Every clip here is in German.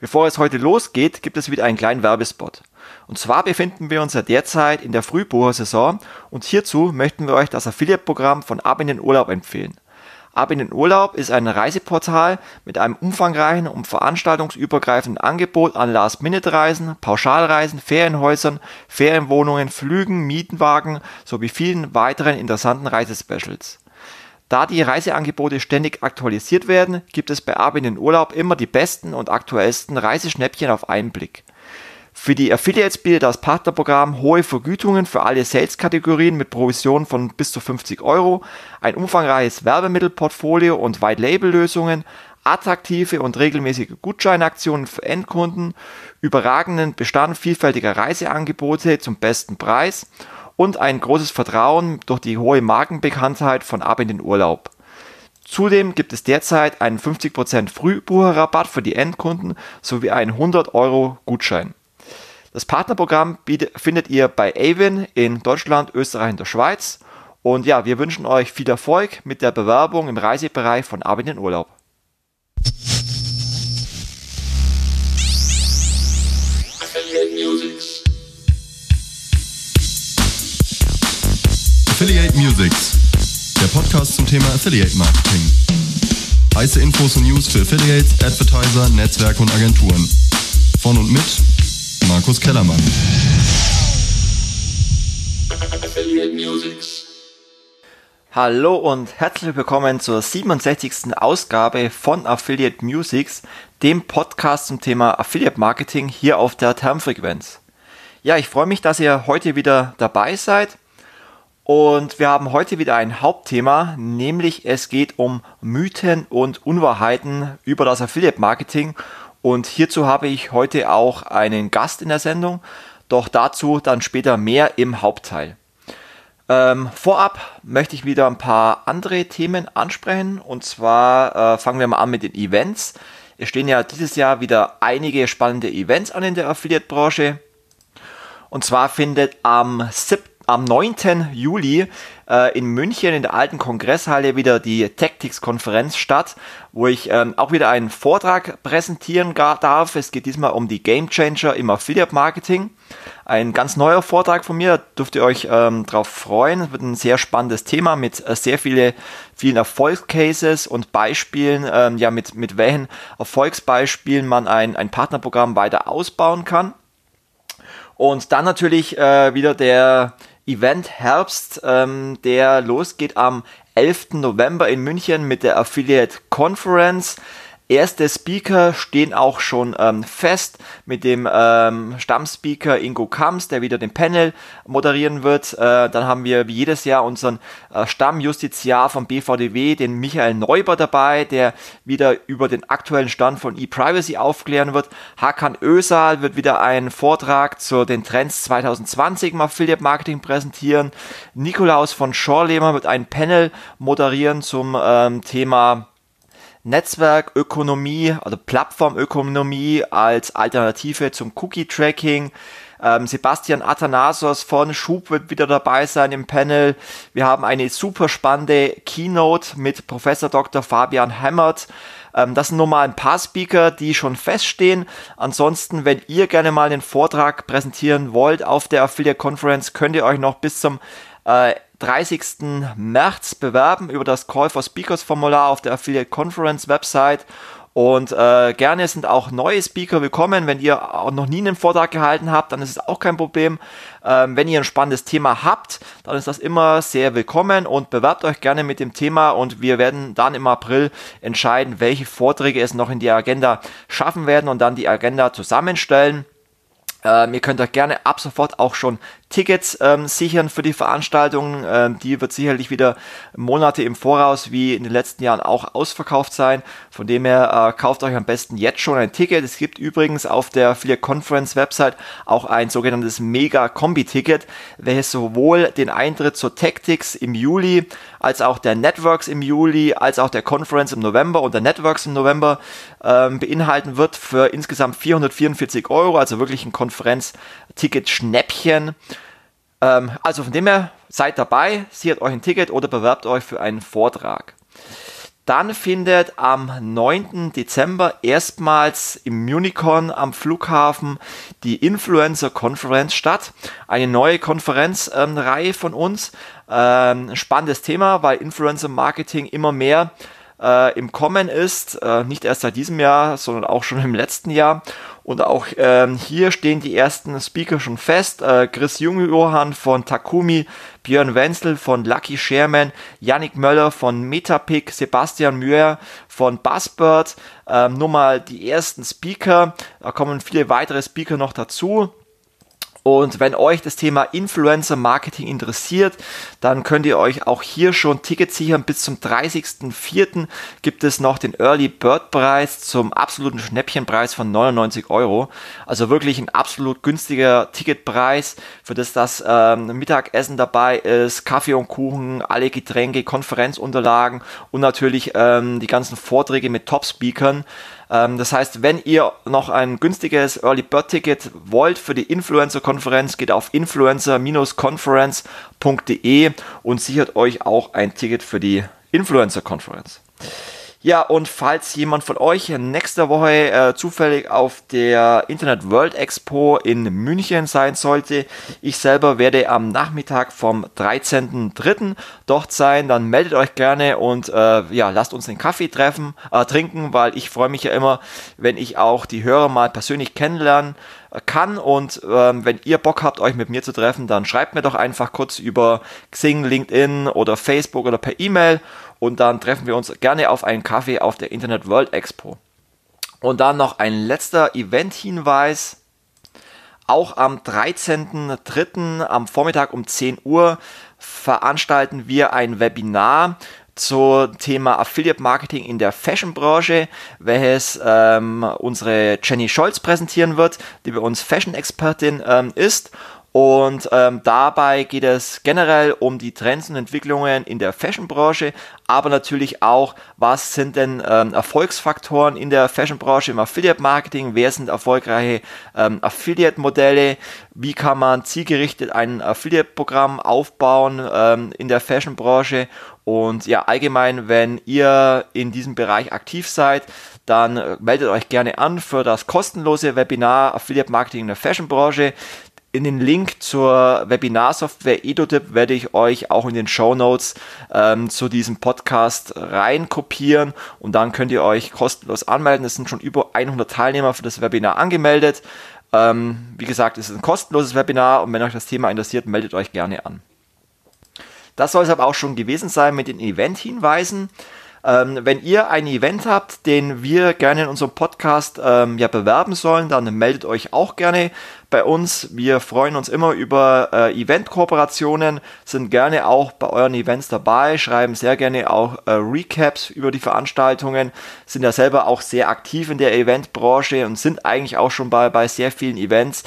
Bevor es heute losgeht, gibt es wieder einen kleinen Werbespot. Und zwar befinden wir uns ja derzeit in der Frühbuchersaison und hierzu möchten wir euch das Affiliate-Programm von Ab in den Urlaub empfehlen. Ab in den Urlaub ist ein Reiseportal mit einem umfangreichen und veranstaltungsübergreifenden Angebot an Last-Minute-Reisen, Pauschalreisen, Ferienhäusern, Ferienwohnungen, Flügen, Mietenwagen sowie vielen weiteren interessanten Reisespecials. Da die Reiseangebote ständig aktualisiert werden, gibt es bei Ab in den Urlaub immer die besten und aktuellsten Reiseschnäppchen auf einen Blick. Für die Affiliates bietet das Partnerprogramm hohe Vergütungen für alle Sales-Kategorien mit Provisionen von bis zu 50 Euro, ein umfangreiches Werbemittelportfolio und White-Label-Lösungen, attraktive und regelmäßige Gutscheinaktionen für Endkunden, überragenden Bestand vielfältiger Reiseangebote zum besten Preis und ein großes Vertrauen durch die hohe Markenbekanntheit von Ab in den Urlaub. Zudem gibt es derzeit einen 50% Frühbucherrabatt für die Endkunden sowie einen 100 Euro Gutschein. Das Partnerprogramm findet ihr bei Avon in Deutschland, Österreich und der Schweiz. Und ja, wir wünschen euch viel Erfolg mit der Bewerbung im Reisebereich von Ab in den Urlaub. Affiliate Musics, der Podcast zum Thema Affiliate Marketing. Heiße Infos und News für Affiliates, Advertiser, Netzwerke und Agenturen. Von und mit Markus Kellermann. Affiliate Musics. Hallo und herzlich willkommen zur 67. Ausgabe von Affiliate Musics, dem Podcast zum Thema Affiliate Marketing hier auf der Termfrequenz. Ja, ich freue mich, dass ihr heute wieder dabei seid und wir haben heute wieder ein Hauptthema, nämlich es geht um Mythen und Unwahrheiten über das Affiliate Marketing. Und hierzu habe ich heute auch einen Gast in der Sendung, doch dazu dann später mehr im Hauptteil. Ähm, vorab möchte ich wieder ein paar andere Themen ansprechen. Und zwar äh, fangen wir mal an mit den Events. Es stehen ja dieses Jahr wieder einige spannende Events an in der Affiliate-Branche. Und zwar findet am 7 am 9. Juli äh, in München in der alten Kongresshalle wieder die Tactics-Konferenz statt, wo ich ähm, auch wieder einen Vortrag präsentieren darf. Es geht diesmal um die Game Changer im Affiliate Marketing. Ein ganz neuer Vortrag von mir, dürft ihr euch ähm, darauf freuen. Es wird ein sehr spannendes Thema mit äh, sehr viele, vielen Erfolgscases und Beispielen, ähm, ja, mit, mit welchen Erfolgsbeispielen man ein, ein Partnerprogramm weiter ausbauen kann. Und dann natürlich äh, wieder der Event Herbst, ähm, der losgeht am 11. November in München mit der Affiliate Conference. Erste Speaker stehen auch schon ähm, fest mit dem ähm, Stammspeaker Ingo Kams, der wieder den Panel moderieren wird. Äh, dann haben wir wie jedes Jahr unseren äh, Stammjustiziar vom BVDW, den Michael Neuber dabei, der wieder über den aktuellen Stand von ePrivacy aufklären wird. Hakan Ösal wird wieder einen Vortrag zu den Trends 2020 im Affiliate Marketing präsentieren. Nikolaus von Schorlemer wird ein Panel moderieren zum ähm, Thema Netzwerkökonomie, also Plattformökonomie als Alternative zum Cookie-Tracking. Ähm, Sebastian Athanasos von Schub wird wieder dabei sein im Panel. Wir haben eine super spannende Keynote mit Professor Dr. Fabian Hammert. Ähm, das sind nur mal ein paar Speaker, die schon feststehen. Ansonsten, wenn ihr gerne mal einen Vortrag präsentieren wollt auf der Affiliate Conference, könnt ihr euch noch bis zum äh, 30. März bewerben über das Call for Speakers Formular auf der Affiliate Conference Website. Und äh, gerne sind auch neue Speaker willkommen. Wenn ihr auch noch nie einen Vortrag gehalten habt, dann ist es auch kein Problem. Ähm, wenn ihr ein spannendes Thema habt, dann ist das immer sehr willkommen und bewerbt euch gerne mit dem Thema und wir werden dann im April entscheiden, welche Vorträge es noch in die Agenda schaffen werden und dann die Agenda zusammenstellen. Ähm, ihr könnt euch gerne ab sofort auch schon Tickets ähm, sichern für die Veranstaltung. Ähm, die wird sicherlich wieder Monate im Voraus wie in den letzten Jahren auch ausverkauft sein. Von dem her äh, kauft euch am besten jetzt schon ein Ticket. Es gibt übrigens auf der Affiliate Conference Website auch ein sogenanntes Mega-Kombi-Ticket, welches sowohl den Eintritt zur Tactics im Juli als auch der Networks im Juli, als auch der Conference im November und der Networks im November ähm, beinhalten wird für insgesamt 444 Euro, also wirklich ein Konferenz-Ticket-Schnäppchen. Ähm, also von dem her, seid dabei, sichert euch ein Ticket oder bewerbt euch für einen Vortrag. Dann findet am 9. Dezember erstmals im Municon am Flughafen die Influencer Conference statt. Eine neue Konferenzreihe ähm, von uns. Ähm, spannendes Thema, weil Influencer Marketing immer mehr äh, im Kommen ist, äh, nicht erst seit diesem Jahr, sondern auch schon im letzten Jahr. Und auch ähm, hier stehen die ersten Speaker schon fest. Äh, Chris Junge-Johann von Takumi, Björn Wenzel von Lucky Sherman, Yannick Möller von Metapic, Sebastian Müher von Buzzbird. Ähm, nur mal die ersten Speaker. Da kommen viele weitere Speaker noch dazu. Und wenn euch das Thema Influencer Marketing interessiert, dann könnt ihr euch auch hier schon Tickets sichern. Bis zum 30.04. gibt es noch den Early Bird Preis zum absoluten Schnäppchenpreis von 99 Euro. Also wirklich ein absolut günstiger Ticketpreis, für das das ähm, Mittagessen dabei ist, Kaffee und Kuchen, alle Getränke, Konferenzunterlagen und natürlich ähm, die ganzen Vorträge mit Top-Speakern. Ähm, das heißt, wenn ihr noch ein günstiges Early Bird Ticket wollt für die Influencer-Konferenz, geht auf influencer-conference.de und sichert euch auch ein Ticket für die Influencer-Konferenz. Ja, und falls jemand von euch nächste Woche äh, zufällig auf der Internet World Expo in München sein sollte, ich selber werde am Nachmittag vom 13.03. dort sein, dann meldet euch gerne und äh, ja, lasst uns den Kaffee treffen, äh, trinken, weil ich freue mich ja immer, wenn ich auch die Hörer mal persönlich kennenlernen äh, kann und ähm, wenn ihr Bock habt, euch mit mir zu treffen, dann schreibt mir doch einfach kurz über Xing, LinkedIn oder Facebook oder per E-Mail und dann treffen wir uns gerne auf einen Kaffee auf der Internet World Expo. Und dann noch ein letzter Event-Hinweis. Auch am 13.03. am Vormittag um 10 Uhr veranstalten wir ein Webinar zum Thema Affiliate Marketing in der Fashion-Branche, welches ähm, unsere Jenny Scholz präsentieren wird, die bei uns Fashion-Expertin ähm, ist. Und ähm, dabei geht es generell um die Trends und Entwicklungen in der Fashion-Branche, aber natürlich auch, was sind denn ähm, Erfolgsfaktoren in der Fashion-Branche im Affiliate-Marketing, wer sind erfolgreiche ähm, Affiliate-Modelle, wie kann man zielgerichtet ein Affiliate-Programm aufbauen ähm, in der Fashion-Branche? Und ja, allgemein, wenn ihr in diesem Bereich aktiv seid, dann äh, meldet euch gerne an für das kostenlose Webinar Affiliate Marketing in der Fashion-Branche. In den Link zur Webinarsoftware EduTip werde ich euch auch in den Show Notes ähm, zu diesem Podcast rein kopieren und dann könnt ihr euch kostenlos anmelden. Es sind schon über 100 Teilnehmer für das Webinar angemeldet. Ähm, wie gesagt, es ist ein kostenloses Webinar und wenn euch das Thema interessiert, meldet euch gerne an. Das soll es aber auch schon gewesen sein mit den Event-Hinweisen. Ähm, wenn ihr ein Event habt, den wir gerne in unserem Podcast ähm, ja, bewerben sollen, dann meldet euch auch gerne bei uns. Wir freuen uns immer über äh, Event-Kooperationen, sind gerne auch bei euren Events dabei, schreiben sehr gerne auch äh, Recaps über die Veranstaltungen, sind ja selber auch sehr aktiv in der Eventbranche und sind eigentlich auch schon bei, bei sehr vielen Events.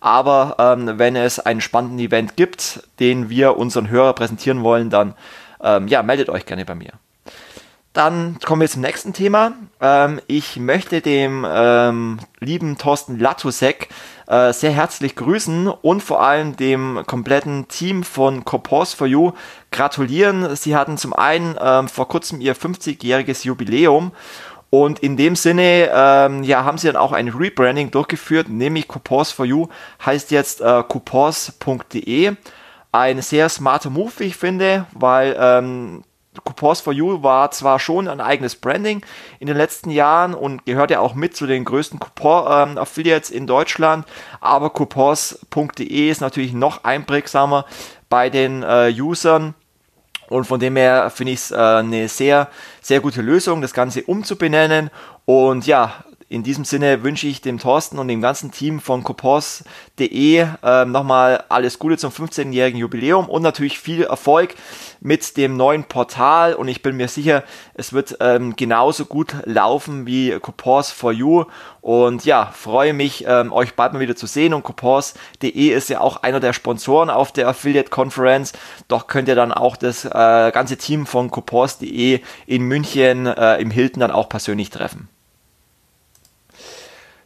Aber ähm, wenn es einen spannenden Event gibt, den wir unseren Hörer präsentieren wollen, dann ähm, ja, meldet euch gerne bei mir. Dann kommen wir zum nächsten Thema. Ähm, ich möchte dem ähm, lieben Thorsten Latusek äh, sehr herzlich grüßen und vor allem dem kompletten Team von Copos for You gratulieren. Sie hatten zum einen ähm, vor kurzem ihr 50-jähriges Jubiläum und in dem Sinne ähm, ja, haben sie dann auch ein Rebranding durchgeführt, nämlich Coupons for You heißt jetzt äh, coupons.de. Ein sehr smarter Move, wie ich finde, weil ähm, Coupons for You war zwar schon ein eigenes Branding in den letzten Jahren und gehört ja auch mit zu den größten Coupon-Affiliates in Deutschland, aber coupons.de ist natürlich noch einprägsamer bei den äh, Usern. Und von dem her finde ich es äh, eine sehr, sehr gute Lösung, das Ganze umzubenennen. Und ja, in diesem Sinne wünsche ich dem Thorsten und dem ganzen Team von Copos.de äh, nochmal alles Gute zum 15-jährigen Jubiläum und natürlich viel Erfolg mit dem neuen Portal. Und ich bin mir sicher, es wird ähm, genauso gut laufen wie Copos for You. Und ja, freue mich, ähm, euch bald mal wieder zu sehen. Und Copos.de ist ja auch einer der Sponsoren auf der Affiliate Conference, doch könnt ihr dann auch das äh, ganze Team von Copos.de in München äh, im Hilton dann auch persönlich treffen.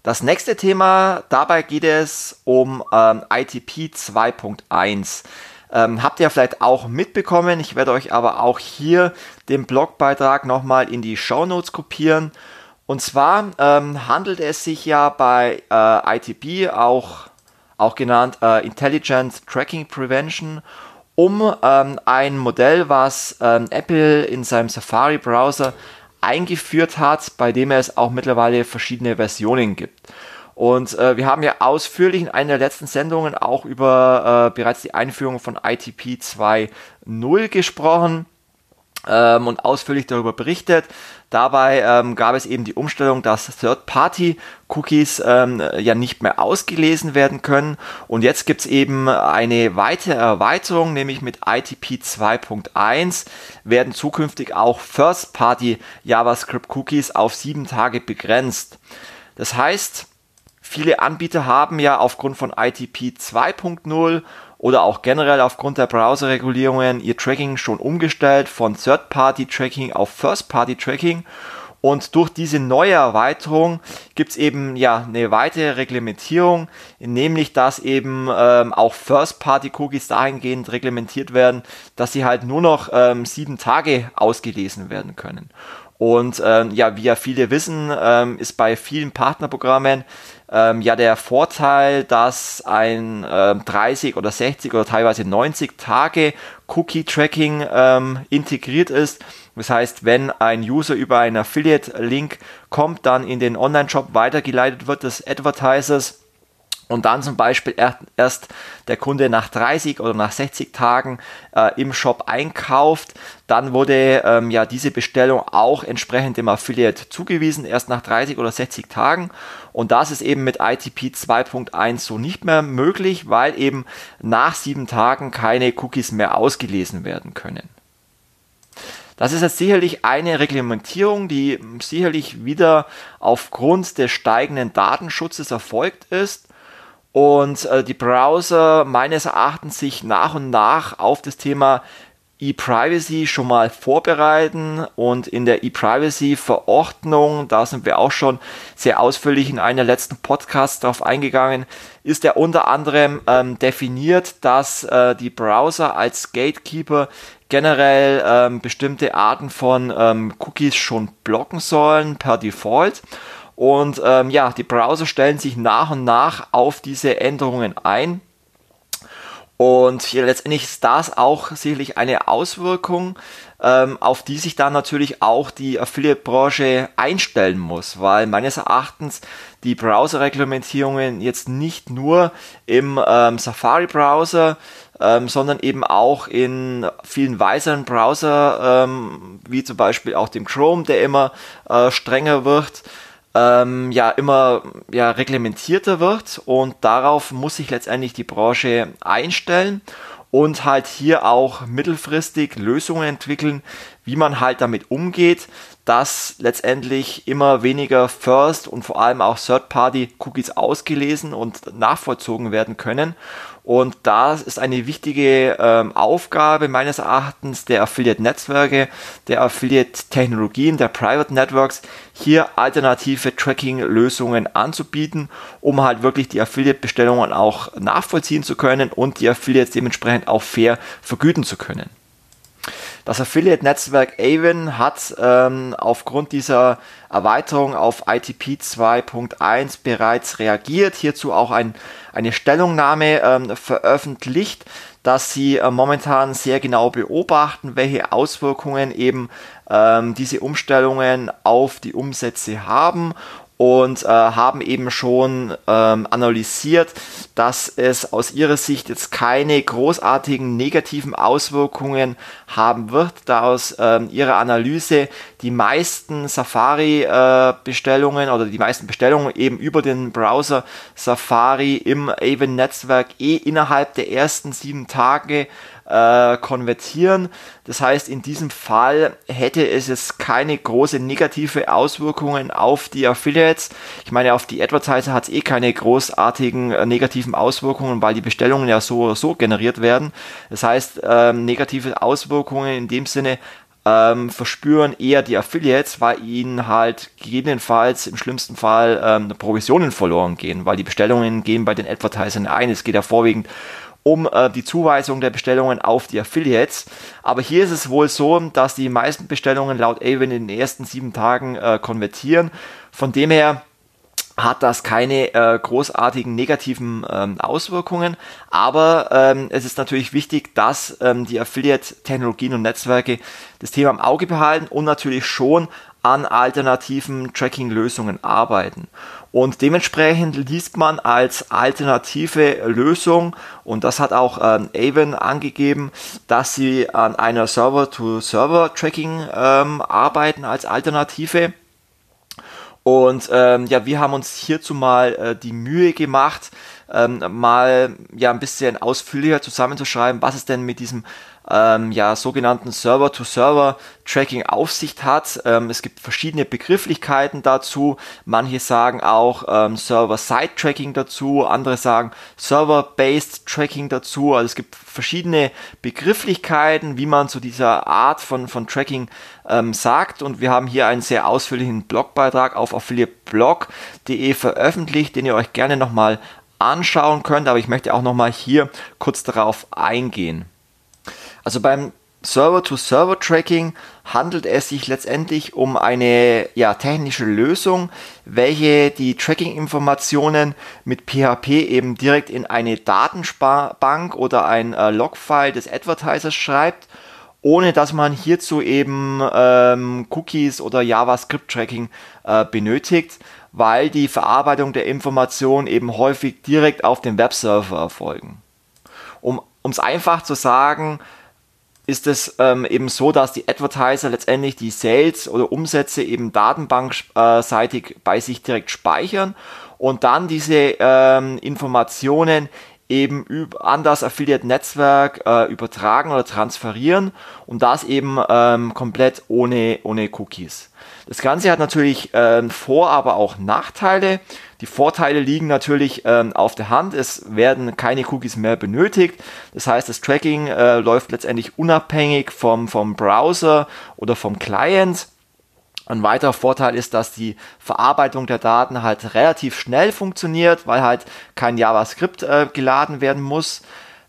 Das nächste Thema, dabei geht es um ähm, ITP 2.1. Ähm, habt ihr vielleicht auch mitbekommen. Ich werde euch aber auch hier den Blogbeitrag nochmal in die Show Notes kopieren. Und zwar ähm, handelt es sich ja bei äh, ITP, auch, auch genannt äh, Intelligent Tracking Prevention, um ähm, ein Modell, was ähm, Apple in seinem Safari-Browser eingeführt hat, bei dem es auch mittlerweile verschiedene Versionen gibt. Und äh, wir haben ja ausführlich in einer der letzten Sendungen auch über äh, bereits die Einführung von ITP 2.0 gesprochen ähm, und ausführlich darüber berichtet. Dabei ähm, gab es eben die Umstellung, dass Third-Party-Cookies ähm, ja nicht mehr ausgelesen werden können. Und jetzt gibt es eben eine weitere Erweiterung, nämlich mit ITP 2.1 werden zukünftig auch First-Party-JavaScript-Cookies auf sieben Tage begrenzt. Das heißt, viele Anbieter haben ja aufgrund von ITP 2.0 oder auch generell aufgrund der Browserregulierungen ihr Tracking schon umgestellt von Third-Party-Tracking auf First-Party-Tracking. Und durch diese neue Erweiterung gibt es eben ja eine weitere Reglementierung, nämlich dass eben ähm, auch First-Party-Cookies dahingehend reglementiert werden, dass sie halt nur noch ähm, sieben Tage ausgelesen werden können. Und ähm, ja, wie ja viele wissen, ähm, ist bei vielen Partnerprogrammen ähm, ja der Vorteil, dass ein äh, 30 oder 60 oder teilweise 90 Tage Cookie-Tracking ähm, integriert ist. Das heißt, wenn ein User über einen Affiliate-Link kommt, dann in den Online-Shop weitergeleitet wird des Advertisers, und dann zum Beispiel erst der Kunde nach 30 oder nach 60 Tagen äh, im Shop einkauft, dann wurde ähm, ja diese Bestellung auch entsprechend dem Affiliate zugewiesen, erst nach 30 oder 60 Tagen. Und das ist eben mit ITP 2.1 so nicht mehr möglich, weil eben nach sieben Tagen keine Cookies mehr ausgelesen werden können. Das ist jetzt sicherlich eine Reglementierung, die sicherlich wieder aufgrund des steigenden Datenschutzes erfolgt ist und äh, die Browser meines Erachtens sich nach und nach auf das Thema E-Privacy schon mal vorbereiten und in der E-Privacy-Verordnung, da sind wir auch schon sehr ausführlich in einer letzten Podcast darauf eingegangen, ist ja unter anderem ähm, definiert, dass äh, die Browser als Gatekeeper generell ähm, bestimmte Arten von ähm, Cookies schon blocken sollen per Default. Und ähm, ja, die Browser stellen sich nach und nach auf diese Änderungen ein. Und letztendlich ist das auch sicherlich eine Auswirkung, ähm, auf die sich dann natürlich auch die Affiliate-Branche einstellen muss, weil meines Erachtens die Browser-Reglementierungen jetzt nicht nur im ähm, Safari-Browser, ähm, sondern eben auch in vielen weiteren Browser, ähm, wie zum Beispiel auch dem Chrome, der immer äh, strenger wird, ähm, ja immer ja, reglementierter wird und darauf muss sich letztendlich die Branche einstellen und halt hier auch mittelfristig Lösungen entwickeln, wie man halt damit umgeht, dass letztendlich immer weniger First und vor allem auch Third-Party-Cookies ausgelesen und nachvollzogen werden können und das ist eine wichtige ähm, Aufgabe meines Erachtens der Affiliate-Netzwerke, der Affiliate-Technologien, der Private Networks, hier alternative Tracking-Lösungen anzubieten, um halt wirklich die Affiliate-Bestellungen auch nachvollziehen zu können und die Affiliates dementsprechend auch fair vergüten zu können. Das Affiliate-Netzwerk Avon hat ähm, aufgrund dieser Erweiterung auf ITP 2.1 bereits reagiert, hierzu auch ein, eine Stellungnahme ähm, veröffentlicht, dass sie äh, momentan sehr genau beobachten, welche Auswirkungen eben ähm, diese Umstellungen auf die Umsätze haben und äh, haben eben schon ähm, analysiert, dass es aus ihrer Sicht jetzt keine großartigen negativen Auswirkungen haben wird, da aus ähm, ihrer Analyse die meisten Safari-Bestellungen äh, oder die meisten Bestellungen eben über den Browser Safari im Avon-Netzwerk eh innerhalb der ersten sieben Tage äh, konvertieren. Das heißt, in diesem Fall hätte es jetzt keine große negative Auswirkungen auf die Affiliates. Ich meine, auf die Advertiser hat es eh keine großartigen äh, negativen Auswirkungen, weil die Bestellungen ja so oder so generiert werden. Das heißt, ähm, negative Auswirkungen in dem Sinne ähm, verspüren eher die Affiliates, weil ihnen halt gegebenenfalls im schlimmsten Fall ähm, Provisionen verloren gehen, weil die Bestellungen gehen bei den Advertisern ein. Es geht ja vorwiegend um äh, die Zuweisung der Bestellungen auf die Affiliates. Aber hier ist es wohl so, dass die meisten Bestellungen laut Avon in den ersten sieben Tagen äh, konvertieren. Von dem her hat das keine äh, großartigen negativen ähm, Auswirkungen, aber ähm, es ist natürlich wichtig, dass ähm, die Affiliate-Technologien und Netzwerke das Thema im Auge behalten und natürlich schon an alternativen Tracking-Lösungen arbeiten. Und dementsprechend liest man als alternative Lösung, und das hat auch ähm, Avon angegeben, dass sie an einer Server-to-Server-Tracking ähm, arbeiten als Alternative. Und ähm, ja, wir haben uns hierzu mal äh, die Mühe gemacht, ähm, mal ja ein bisschen ausführlicher zusammenzuschreiben, was es denn mit diesem ähm, ja, sogenannten Server-to-Server-Tracking auf sich hat. Ähm, es gibt verschiedene Begrifflichkeiten dazu. Manche sagen auch ähm, Server-Side-Tracking dazu, andere sagen Server-Based Tracking dazu. Also es gibt verschiedene Begrifflichkeiten, wie man zu dieser Art von, von Tracking ähm, sagt. Und wir haben hier einen sehr ausführlichen Blogbeitrag auf affiliateblog.de veröffentlicht, den ihr euch gerne nochmal anschauen könnt. Aber ich möchte auch nochmal hier kurz darauf eingehen. Also beim Server-to-Server-Tracking handelt es sich letztendlich um eine ja, technische Lösung, welche die Tracking-Informationen mit PHP eben direkt in eine Datenbank oder ein äh, Logfile des Advertisers schreibt, ohne dass man hierzu eben ähm, Cookies oder JavaScript-Tracking äh, benötigt, weil die Verarbeitung der Informationen eben häufig direkt auf dem Webserver erfolgen. Um es einfach zu sagen, ist es ähm, eben so, dass die Advertiser letztendlich die Sales oder Umsätze eben datenbankseitig bei sich direkt speichern und dann diese ähm, Informationen eben an das Affiliate-Netzwerk äh, übertragen oder transferieren und das eben ähm, komplett ohne, ohne Cookies. Das Ganze hat natürlich ähm, Vor-, aber auch Nachteile. Die Vorteile liegen natürlich ähm, auf der Hand. Es werden keine Cookies mehr benötigt. Das heißt, das Tracking äh, läuft letztendlich unabhängig vom, vom Browser oder vom Client. Ein weiterer Vorteil ist, dass die Verarbeitung der Daten halt relativ schnell funktioniert, weil halt kein JavaScript äh, geladen werden muss.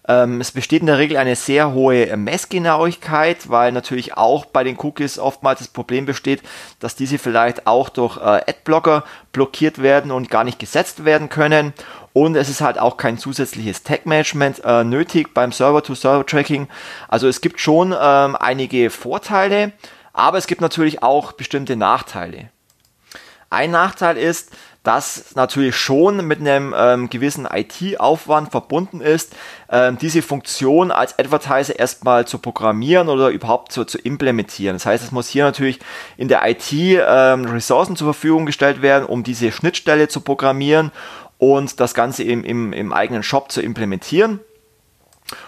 Ähm, es besteht in der Regel eine sehr hohe Messgenauigkeit, weil natürlich auch bei den Cookies oftmals das Problem besteht, dass diese vielleicht auch durch äh, Adblocker blockiert werden und gar nicht gesetzt werden können. Und es ist halt auch kein zusätzliches Tag-Management äh, nötig beim Server-to-Server-Tracking. Also es gibt schon ähm, einige Vorteile, aber es gibt natürlich auch bestimmte Nachteile. Ein Nachteil ist, das natürlich schon mit einem ähm, gewissen IT-Aufwand verbunden ist, ähm, diese Funktion als Advertiser erstmal zu programmieren oder überhaupt zu, zu implementieren. Das heißt, es muss hier natürlich in der IT ähm, Ressourcen zur Verfügung gestellt werden, um diese Schnittstelle zu programmieren und das Ganze im, im, im eigenen Shop zu implementieren.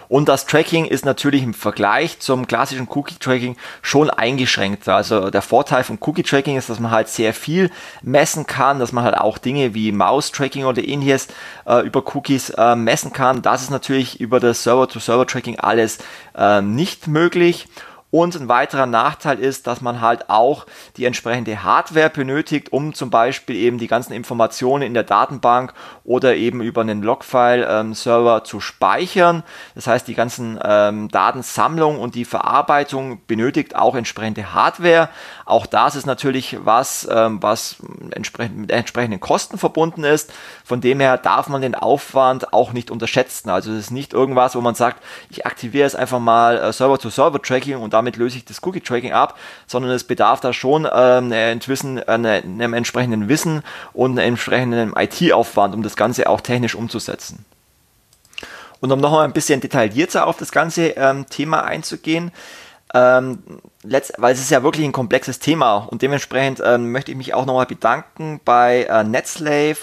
Und das Tracking ist natürlich im Vergleich zum klassischen Cookie-Tracking schon eingeschränkter. Also der Vorteil vom Cookie-Tracking ist, dass man halt sehr viel messen kann, dass man halt auch Dinge wie Mouse-Tracking oder ähnliches äh, über Cookies äh, messen kann. Das ist natürlich über das Server-to-Server-Tracking alles äh, nicht möglich. Und ein weiterer Nachteil ist, dass man halt auch die entsprechende Hardware benötigt, um zum Beispiel eben die ganzen Informationen in der Datenbank oder eben über einen Logfile-Server ähm, zu speichern. Das heißt, die ganzen ähm, Datensammlung und die Verarbeitung benötigt auch entsprechende Hardware. Auch das ist natürlich was, ähm, was entsprechend, mit entsprechenden Kosten verbunden ist. Von dem her darf man den Aufwand auch nicht unterschätzen. Also es ist nicht irgendwas, wo man sagt, ich aktiviere es einfach mal äh, Server-to-Server-Tracking und damit löse ich das Cookie-Tracking ab, sondern es bedarf da schon ähm, Wissen, einem entsprechenden Wissen und einem entsprechenden IT-Aufwand, um das Ganze auch technisch umzusetzen. Und um nochmal ein bisschen detaillierter auf das ganze ähm, Thema einzugehen, ähm, weil es ist ja wirklich ein komplexes Thema und dementsprechend ähm, möchte ich mich auch nochmal bedanken bei äh, NetSlave,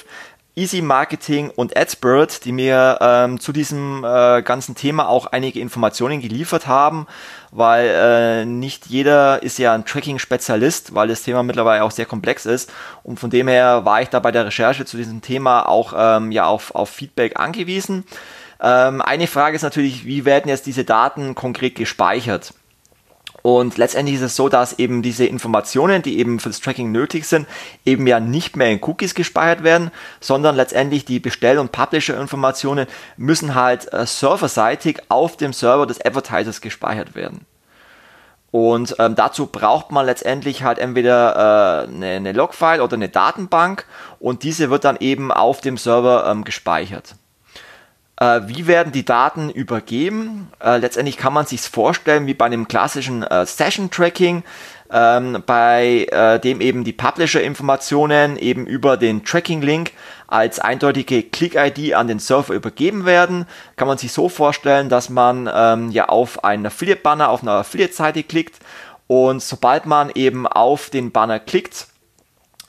Easy Marketing und AdSpurt, die mir ähm, zu diesem äh, ganzen Thema auch einige Informationen geliefert haben, weil äh, nicht jeder ist ja ein Tracking-Spezialist, weil das Thema mittlerweile auch sehr komplex ist und von dem her war ich da bei der Recherche zu diesem Thema auch ähm, ja auf, auf Feedback angewiesen. Ähm, eine Frage ist natürlich, wie werden jetzt diese Daten konkret gespeichert? Und letztendlich ist es so, dass eben diese Informationen, die eben für das Tracking nötig sind, eben ja nicht mehr in Cookies gespeichert werden, sondern letztendlich die Bestell- und Publisher-Informationen müssen halt äh, serverseitig auf dem Server des Advertisers gespeichert werden. Und ähm, dazu braucht man letztendlich halt entweder äh, eine, eine Logfile oder eine Datenbank und diese wird dann eben auf dem Server ähm, gespeichert. Äh, wie werden die Daten übergeben? Äh, letztendlich kann man sich vorstellen wie bei einem klassischen äh, Session-Tracking, ähm, bei äh, dem eben die Publisher-Informationen eben über den Tracking-Link als eindeutige Click-ID an den Server übergeben werden. Kann man sich so vorstellen, dass man ähm, ja auf einen Affiliate-Banner auf einer Affiliate-Seite klickt und sobald man eben auf den Banner klickt,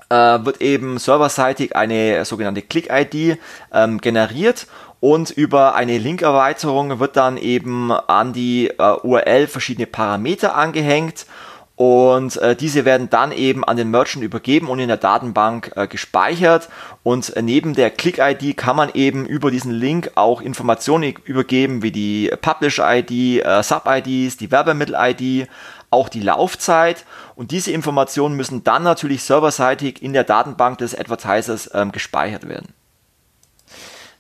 äh, wird eben serverseitig eine sogenannte Click-ID ähm, generiert und über eine Linkerweiterung wird dann eben an die äh, URL verschiedene Parameter angehängt. Und äh, diese werden dann eben an den Merchant übergeben und in der Datenbank äh, gespeichert. Und neben der Click-ID kann man eben über diesen Link auch Informationen übergeben wie die Publish-ID, äh, Sub-IDs, die Werbemittel-ID, auch die Laufzeit. Und diese Informationen müssen dann natürlich serverseitig in der Datenbank des Advertisers ähm, gespeichert werden.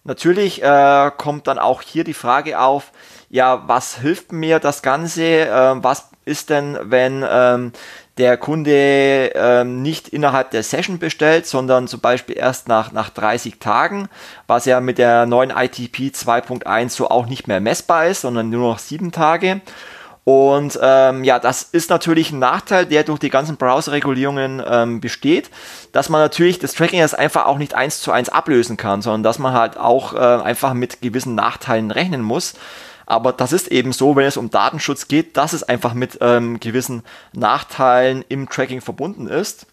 Natürlich äh, kommt dann auch hier die Frage auf, ja, was hilft mir das Ganze? Äh, was ist denn, wenn ähm, der Kunde ähm, nicht innerhalb der Session bestellt, sondern zum Beispiel erst nach, nach 30 Tagen, was ja mit der neuen ITP 2.1 so auch nicht mehr messbar ist, sondern nur noch sieben Tage. Und ähm, ja, das ist natürlich ein Nachteil, der durch die ganzen Browser-Regulierungen ähm, besteht, dass man natürlich das Tracking jetzt einfach auch nicht eins zu eins ablösen kann, sondern dass man halt auch äh, einfach mit gewissen Nachteilen rechnen muss. Aber das ist eben so, wenn es um Datenschutz geht, dass es einfach mit ähm, gewissen Nachteilen im Tracking verbunden ist.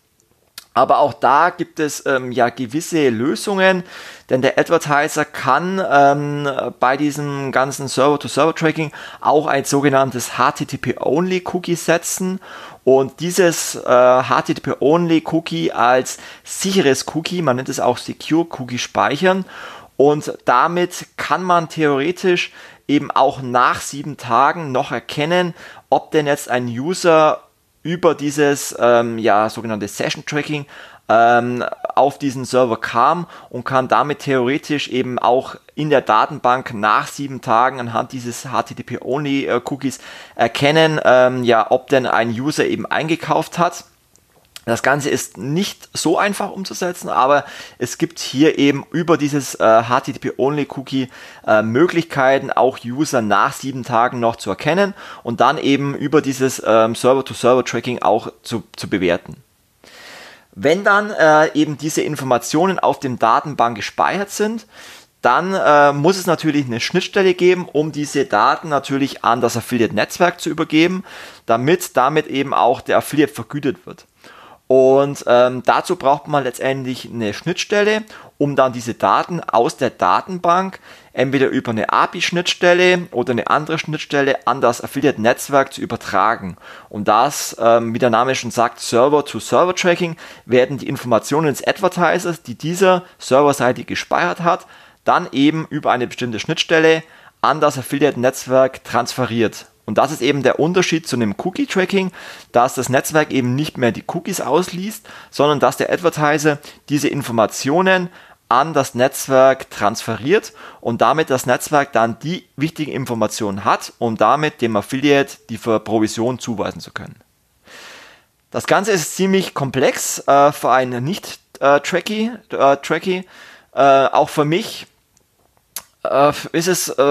Aber auch da gibt es ähm, ja gewisse Lösungen, denn der Advertiser kann ähm, bei diesem ganzen Server-to-Server-Tracking auch ein sogenanntes HTTP-Only-Cookie setzen und dieses äh, HTTP-Only-Cookie als sicheres Cookie, man nennt es auch Secure Cookie speichern und damit kann man theoretisch eben auch nach sieben Tagen noch erkennen, ob denn jetzt ein User über dieses ähm, ja, sogenannte Session Tracking ähm, auf diesen Server kam und kann damit theoretisch eben auch in der Datenbank nach sieben Tagen anhand dieses HTTP-Only-Cookies äh, erkennen, ähm, ja, ob denn ein User eben eingekauft hat. Das Ganze ist nicht so einfach umzusetzen, aber es gibt hier eben über dieses äh, HTTP-Only-Cookie äh, Möglichkeiten, auch User nach sieben Tagen noch zu erkennen und dann eben über dieses ähm, Server-to-Server-Tracking auch zu, zu bewerten. Wenn dann äh, eben diese Informationen auf dem Datenbank gespeichert sind, dann äh, muss es natürlich eine Schnittstelle geben, um diese Daten natürlich an das Affiliate-Netzwerk zu übergeben, damit damit eben auch der Affiliate vergütet wird. Und ähm, dazu braucht man letztendlich eine Schnittstelle, um dann diese Daten aus der Datenbank entweder über eine API-Schnittstelle oder eine andere Schnittstelle an das Affiliate-Netzwerk zu übertragen. Und das, ähm, wie der Name schon sagt, Server-to-Server-Tracking, werden die Informationen des Advertisers, die dieser serverseitig gespeichert hat, dann eben über eine bestimmte Schnittstelle an das Affiliate-Netzwerk transferiert. Und das ist eben der Unterschied zu einem Cookie-Tracking, dass das Netzwerk eben nicht mehr die Cookies ausliest, sondern dass der Advertiser diese Informationen an das Netzwerk transferiert und damit das Netzwerk dann die wichtigen Informationen hat, um damit dem Affiliate die Provision zuweisen zu können. Das Ganze ist ziemlich komplex äh, für einen Nicht-Tracky. Äh, Tracky. Äh, auch für mich äh, ist es äh,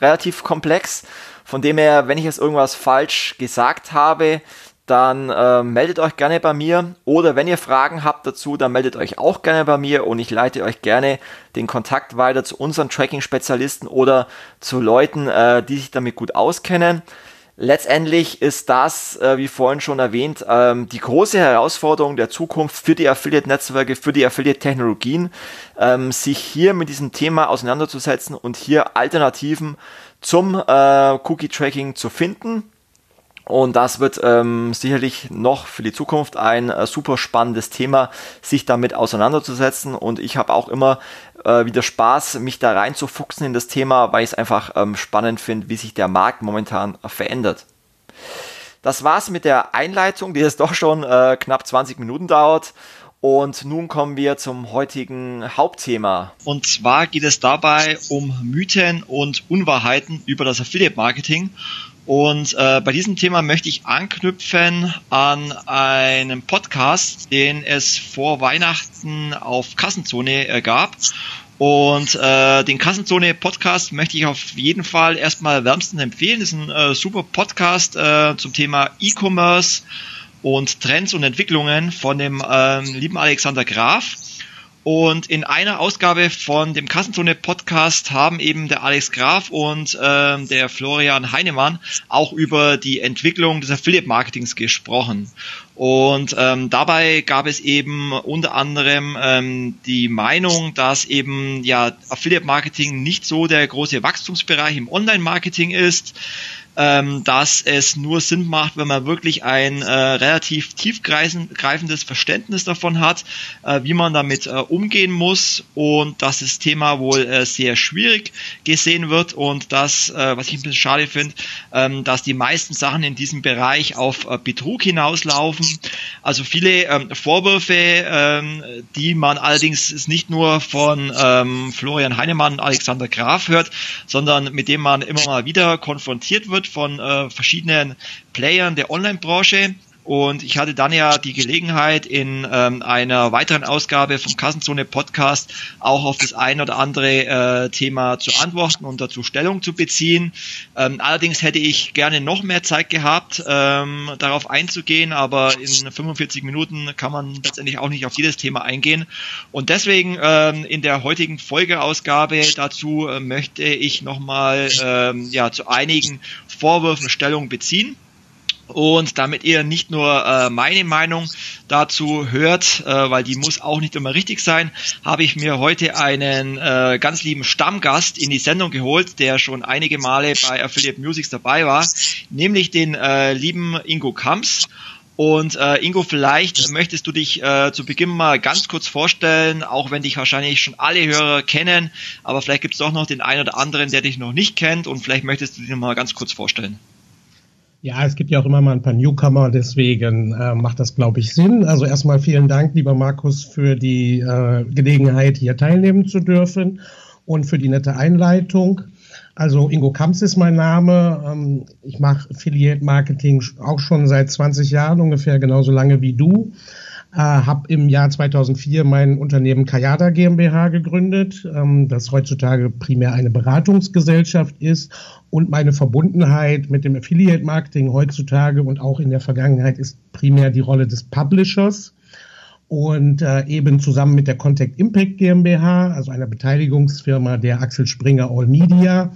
relativ komplex. Von dem her, wenn ich jetzt irgendwas falsch gesagt habe, dann äh, meldet euch gerne bei mir. Oder wenn ihr Fragen habt dazu, dann meldet euch auch gerne bei mir und ich leite euch gerne den Kontakt weiter zu unseren Tracking-Spezialisten oder zu Leuten, äh, die sich damit gut auskennen. Letztendlich ist das, äh, wie vorhin schon erwähnt, ähm, die große Herausforderung der Zukunft für die Affiliate-Netzwerke, für die Affiliate-Technologien, ähm, sich hier mit diesem Thema auseinanderzusetzen und hier Alternativen zum äh, Cookie-Tracking zu finden. Und das wird ähm, sicherlich noch für die Zukunft ein äh, super spannendes Thema, sich damit auseinanderzusetzen. Und ich habe auch immer äh, wieder Spaß, mich da reinzufuchsen in das Thema, weil ich es einfach ähm, spannend finde, wie sich der Markt momentan verändert. das war's mit der Einleitung, die jetzt doch schon äh, knapp 20 Minuten dauert. Und nun kommen wir zum heutigen Hauptthema. Und zwar geht es dabei um Mythen und Unwahrheiten über das Affiliate Marketing. Und äh, bei diesem Thema möchte ich anknüpfen an einen Podcast, den es vor Weihnachten auf Kassenzone äh, gab. Und äh, den Kassenzone Podcast möchte ich auf jeden Fall erstmal wärmstens empfehlen. Das ist ein äh, super Podcast äh, zum Thema E-Commerce und Trends und Entwicklungen von dem äh, lieben Alexander Graf. Und in einer Ausgabe von dem Kassenzone Podcast haben eben der Alex Graf und äh, der Florian Heinemann auch über die Entwicklung des Affiliate Marketings gesprochen. Und ähm, dabei gab es eben unter anderem ähm, die Meinung, dass eben ja Affiliate Marketing nicht so der große Wachstumsbereich im Online Marketing ist ähm, dass es nur Sinn macht, wenn man wirklich ein äh, relativ tiefgreifendes Verständnis davon hat, äh, wie man damit äh, umgehen muss. Und dass das Thema wohl äh, sehr schwierig gesehen wird. Und das, äh, was ich ein bisschen schade finde, ähm, dass die meisten Sachen in diesem Bereich auf äh, Betrug hinauslaufen. Also viele ähm, Vorwürfe, ähm, die man allerdings nicht nur von ähm, Florian Heinemann und Alexander Graf hört, sondern mit dem man immer mal wieder konfrontiert wird von äh, verschiedenen Playern der Online-Branche. Und ich hatte dann ja die Gelegenheit, in ähm, einer weiteren Ausgabe vom Kassenzone Podcast auch auf das ein oder andere äh, Thema zu antworten und dazu Stellung zu beziehen. Ähm, allerdings hätte ich gerne noch mehr Zeit gehabt, ähm, darauf einzugehen, aber in 45 Minuten kann man letztendlich auch nicht auf jedes Thema eingehen. Und deswegen ähm, in der heutigen Folgeausgabe dazu äh, möchte ich nochmal ähm, ja, zu einigen Vorwürfen Stellung beziehen. Und damit ihr nicht nur äh, meine Meinung dazu hört, äh, weil die muss auch nicht immer richtig sein, habe ich mir heute einen äh, ganz lieben Stammgast in die Sendung geholt, der schon einige Male bei Affiliate Musics dabei war, nämlich den äh, lieben Ingo Kamps. Und äh, Ingo, vielleicht möchtest du dich äh, zu Beginn mal ganz kurz vorstellen, auch wenn dich wahrscheinlich schon alle Hörer kennen, aber vielleicht gibt es doch noch den einen oder anderen, der dich noch nicht kennt und vielleicht möchtest du dich mal ganz kurz vorstellen. Ja, es gibt ja auch immer mal ein paar Newcomer, deswegen äh, macht das, glaube ich, Sinn. Also erstmal vielen Dank, lieber Markus, für die äh, Gelegenheit, hier teilnehmen zu dürfen und für die nette Einleitung. Also Ingo Kamps ist mein Name. Ähm, ich mache Affiliate Marketing auch schon seit 20 Jahren, ungefähr genauso lange wie du äh, habe im Jahr 2004 mein Unternehmen Kayada GmbH gegründet, ähm, das heutzutage primär eine Beratungsgesellschaft ist und meine Verbundenheit mit dem Affiliate Marketing heutzutage und auch in der Vergangenheit ist primär die Rolle des Publishers und äh, eben zusammen mit der Contact Impact GmbH, also einer Beteiligungsfirma der Axel Springer All Media,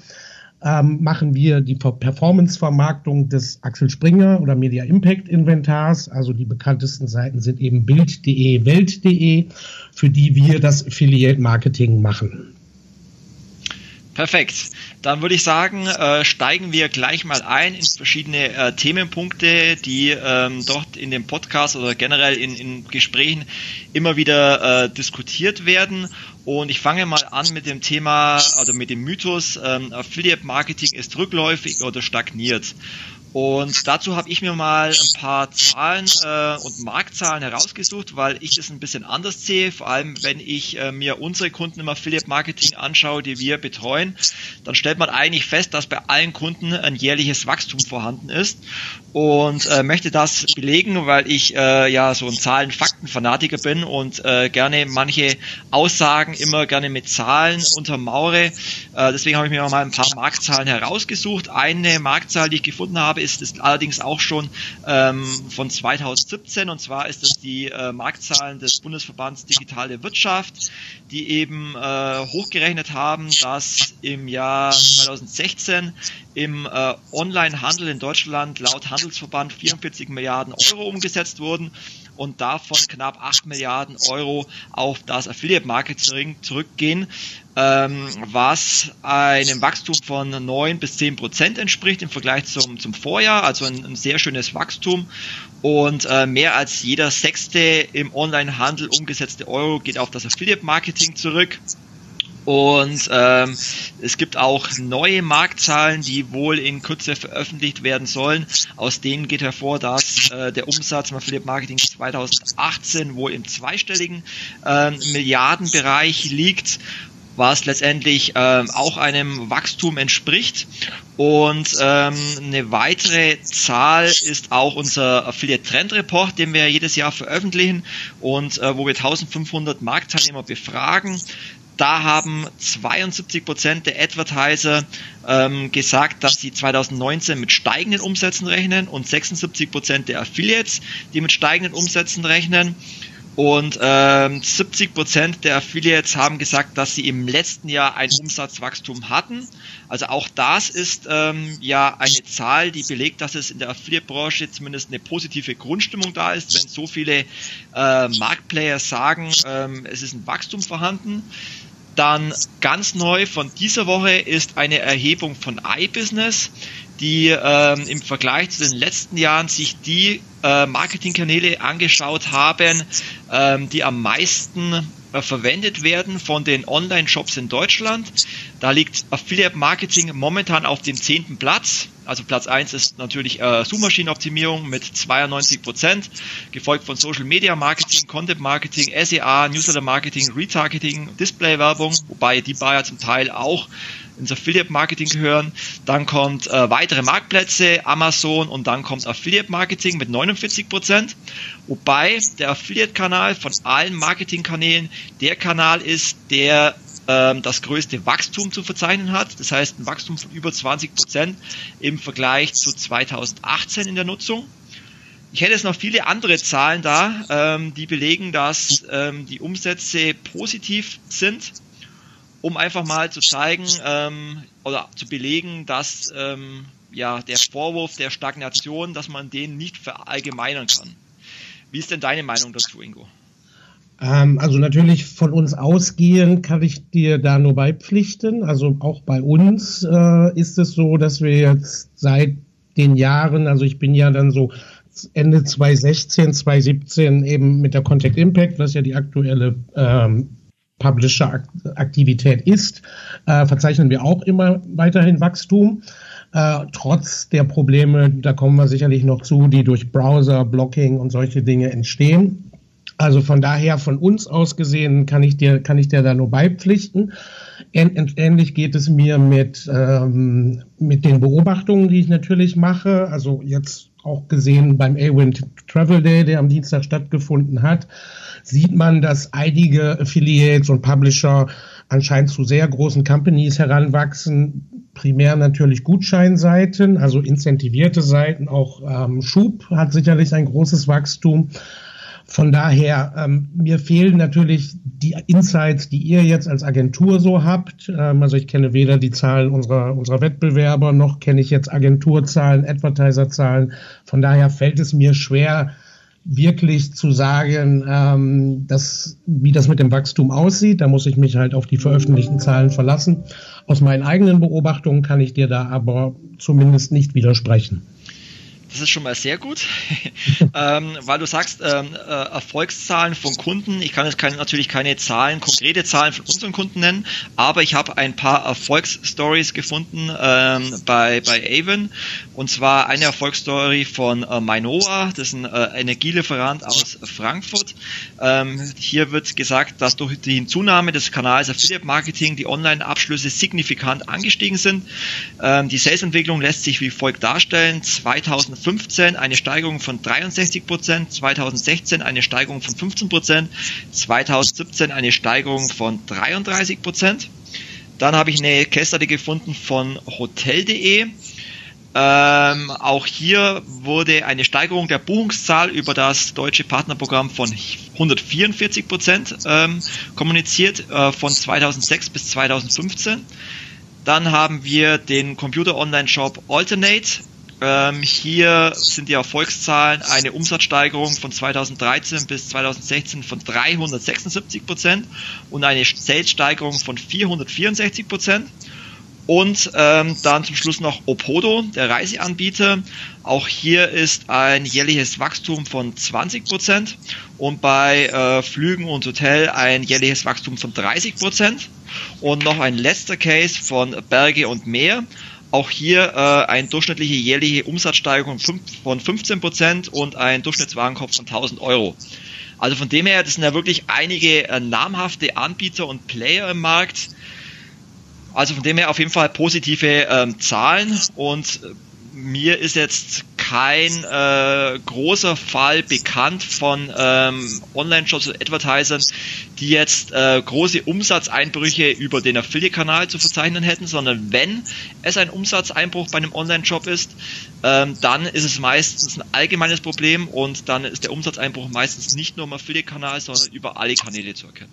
ähm, machen wir die Performance-Vermarktung des Axel Springer oder Media Impact Inventars. Also die bekanntesten Seiten sind eben Bild.de, Welt.de, für die wir das Affiliate Marketing machen. Perfekt. Dann würde ich sagen, äh, steigen wir gleich mal ein in verschiedene äh, Themenpunkte, die ähm, dort in dem Podcast oder generell in, in Gesprächen immer wieder äh, diskutiert werden. Und ich fange mal an mit dem Thema oder mit dem Mythos, ähm, Affiliate Marketing ist rückläufig oder stagniert. Und dazu habe ich mir mal ein paar Zahlen äh, und Marktzahlen herausgesucht, weil ich das ein bisschen anders sehe. Vor allem, wenn ich äh, mir unsere Kunden im Affiliate Marketing anschaue, die wir betreuen, dann stellt man eigentlich fest, dass bei allen Kunden ein jährliches Wachstum vorhanden ist. Und äh, möchte das belegen, weil ich äh, ja so ein Zahlen-Fakten-Fanatiker bin und äh, gerne manche Aussagen immer gerne mit Zahlen untermauere. Äh, deswegen habe ich mir mal ein paar Marktzahlen herausgesucht. Eine Marktzahl, die ich gefunden habe, ist, ist allerdings auch schon ähm, von 2017 und zwar ist das die äh, Marktzahlen des Bundesverbands Digitale Wirtschaft, die eben äh, hochgerechnet haben, dass im Jahr 2016 im äh, Online-Handel in Deutschland laut Handelsverband 44 Milliarden Euro umgesetzt wurden und davon knapp 8 Milliarden Euro auf das Affiliate Marketing zurückgehen, ähm, was einem Wachstum von 9 bis 10 Prozent entspricht im Vergleich zum, zum Vorjahr, also ein, ein sehr schönes Wachstum und äh, mehr als jeder sechste im Online-Handel umgesetzte Euro geht auf das Affiliate Marketing zurück. Und ähm, es gibt auch neue Marktzahlen, die wohl in Kürze veröffentlicht werden sollen. Aus denen geht hervor, dass äh, der Umsatz im Affiliate Marketing 2018 wohl im zweistelligen äh, Milliardenbereich liegt was letztendlich ähm, auch einem Wachstum entspricht. Und ähm, eine weitere Zahl ist auch unser Affiliate Trend Report, den wir jedes Jahr veröffentlichen und äh, wo wir 1500 Marktteilnehmer befragen. Da haben 72 Prozent der Advertiser ähm, gesagt, dass sie 2019 mit steigenden Umsätzen rechnen und 76 Prozent der Affiliates, die mit steigenden Umsätzen rechnen. Und ähm, 70 Prozent der Affiliates haben gesagt, dass sie im letzten Jahr ein Umsatzwachstum hatten. Also auch das ist ähm, ja eine Zahl, die belegt, dass es in der Affiliate-Branche zumindest eine positive Grundstimmung da ist, wenn so viele äh, Marktplayer sagen, ähm, es ist ein Wachstum vorhanden. Dann ganz neu von dieser Woche ist eine Erhebung von iBusiness, die ähm, im Vergleich zu den letzten Jahren sich die äh, Marketingkanäle angeschaut haben, ähm, die am meisten äh, verwendet werden von den Online-Shops in Deutschland. Da liegt Affiliate Marketing momentan auf dem zehnten Platz. Also Platz 1 ist natürlich äh, Suchmaschinenoptimierung mit 92 Prozent, gefolgt von Social Media Marketing, Content Marketing, SEA, Newsletter Marketing, Retargeting, Display Werbung, wobei die Bayer zum Teil auch ins Affiliate Marketing gehören. Dann kommt äh, weitere Marktplätze, Amazon und dann kommt Affiliate Marketing mit 49 Prozent. Wobei der Affiliate-Kanal von allen Marketingkanälen der Kanal ist, der ähm, das größte Wachstum zu verzeichnen hat. Das heißt ein Wachstum von über 20 Prozent im Vergleich zu 2018 in der Nutzung. Ich hätte jetzt noch viele andere Zahlen da, ähm, die belegen, dass ähm, die Umsätze positiv sind um einfach mal zu zeigen ähm, oder zu belegen, dass ähm, ja der Vorwurf der Stagnation, dass man den nicht verallgemeinern kann. Wie ist denn deine Meinung dazu, Ingo? Ähm, also natürlich von uns ausgehend kann ich dir da nur beipflichten. Also auch bei uns äh, ist es so, dass wir jetzt seit den Jahren, also ich bin ja dann so Ende 2016, 2017 eben mit der Contact Impact, was ja die aktuelle ähm, Publisher-Aktivität ist, äh, verzeichnen wir auch immer weiterhin Wachstum. Äh, trotz der Probleme, da kommen wir sicherlich noch zu, die durch Browser, Blocking und solche Dinge entstehen. Also von daher, von uns aus gesehen, kann ich dir, kann ich dir da nur beipflichten. Ähnlich geht es mir mit, ähm, mit den Beobachtungen, die ich natürlich mache. Also jetzt auch gesehen beim A-Wind Travel Day, der am Dienstag stattgefunden hat sieht man, dass einige Affiliates und Publisher anscheinend zu sehr großen Companies heranwachsen. Primär natürlich Gutscheinseiten, also incentivierte Seiten, auch ähm, Schub hat sicherlich ein großes Wachstum. Von daher, ähm, mir fehlen natürlich die Insights, die ihr jetzt als Agentur so habt. Ähm, also ich kenne weder die Zahlen unserer, unserer Wettbewerber, noch kenne ich jetzt Agenturzahlen, Advertiserzahlen. Von daher fällt es mir schwer, wirklich zu sagen, ähm, dass, wie das mit dem Wachstum aussieht. Da muss ich mich halt auf die veröffentlichten Zahlen verlassen. Aus meinen eigenen Beobachtungen kann ich dir da aber zumindest nicht widersprechen. Das ist schon mal sehr gut, ähm, weil du sagst, ähm, äh, Erfolgszahlen von Kunden. Ich kann jetzt keine, natürlich keine Zahlen, konkrete Zahlen von unseren Kunden nennen, aber ich habe ein paar Erfolgsstories gefunden ähm, bei, bei Avon. Und zwar eine Erfolgsstory von äh, Minoa, das ist ein äh, Energielieferant aus Frankfurt. Ähm, hier wird gesagt, dass durch die Zunahme des Kanals Affiliate Marketing die Online-Abschlüsse signifikant angestiegen sind. Ähm, die Sales-Entwicklung lässt sich wie folgt darstellen. 2000 2015 eine Steigerung von 63 Prozent, 2016 eine Steigerung von 15 Prozent, 2017 eine Steigerung von 33 Prozent. Dann habe ich eine Case gefunden von Hotel.de. Ähm, auch hier wurde eine Steigerung der Buchungszahl über das deutsche Partnerprogramm von 144 Prozent ähm, kommuniziert äh, von 2006 bis 2015. Dann haben wir den Computer-Online-Shop Alternate. Ähm, hier sind die Erfolgszahlen eine Umsatzsteigerung von 2013 bis 2016 von 376 Prozent und eine Salessteigerung von 464 Prozent. Und ähm, dann zum Schluss noch Opodo, der Reiseanbieter. Auch hier ist ein jährliches Wachstum von 20 Prozent und bei äh, Flügen und Hotel ein jährliches Wachstum von 30%. Prozent. Und noch ein letzter Case von Berge und Meer. Auch hier äh, eine durchschnittliche jährliche Umsatzsteigerung von 15 Prozent und ein Durchschnittswarenkorb von 1000 Euro. Also von dem her, das sind ja wirklich einige äh, namhafte Anbieter und Player im Markt. Also von dem her auf jeden Fall positive ähm, Zahlen und äh, mir ist jetzt kein äh, großer Fall bekannt von ähm, Online-Shops oder Advertisern, die jetzt äh, große Umsatzeinbrüche über den Affiliate-Kanal zu verzeichnen hätten, sondern wenn es ein Umsatzeinbruch bei einem Online-Shop ist, ähm, dann ist es meistens ein allgemeines Problem und dann ist der Umsatzeinbruch meistens nicht nur im Affiliate-Kanal, sondern über alle Kanäle zu erkennen.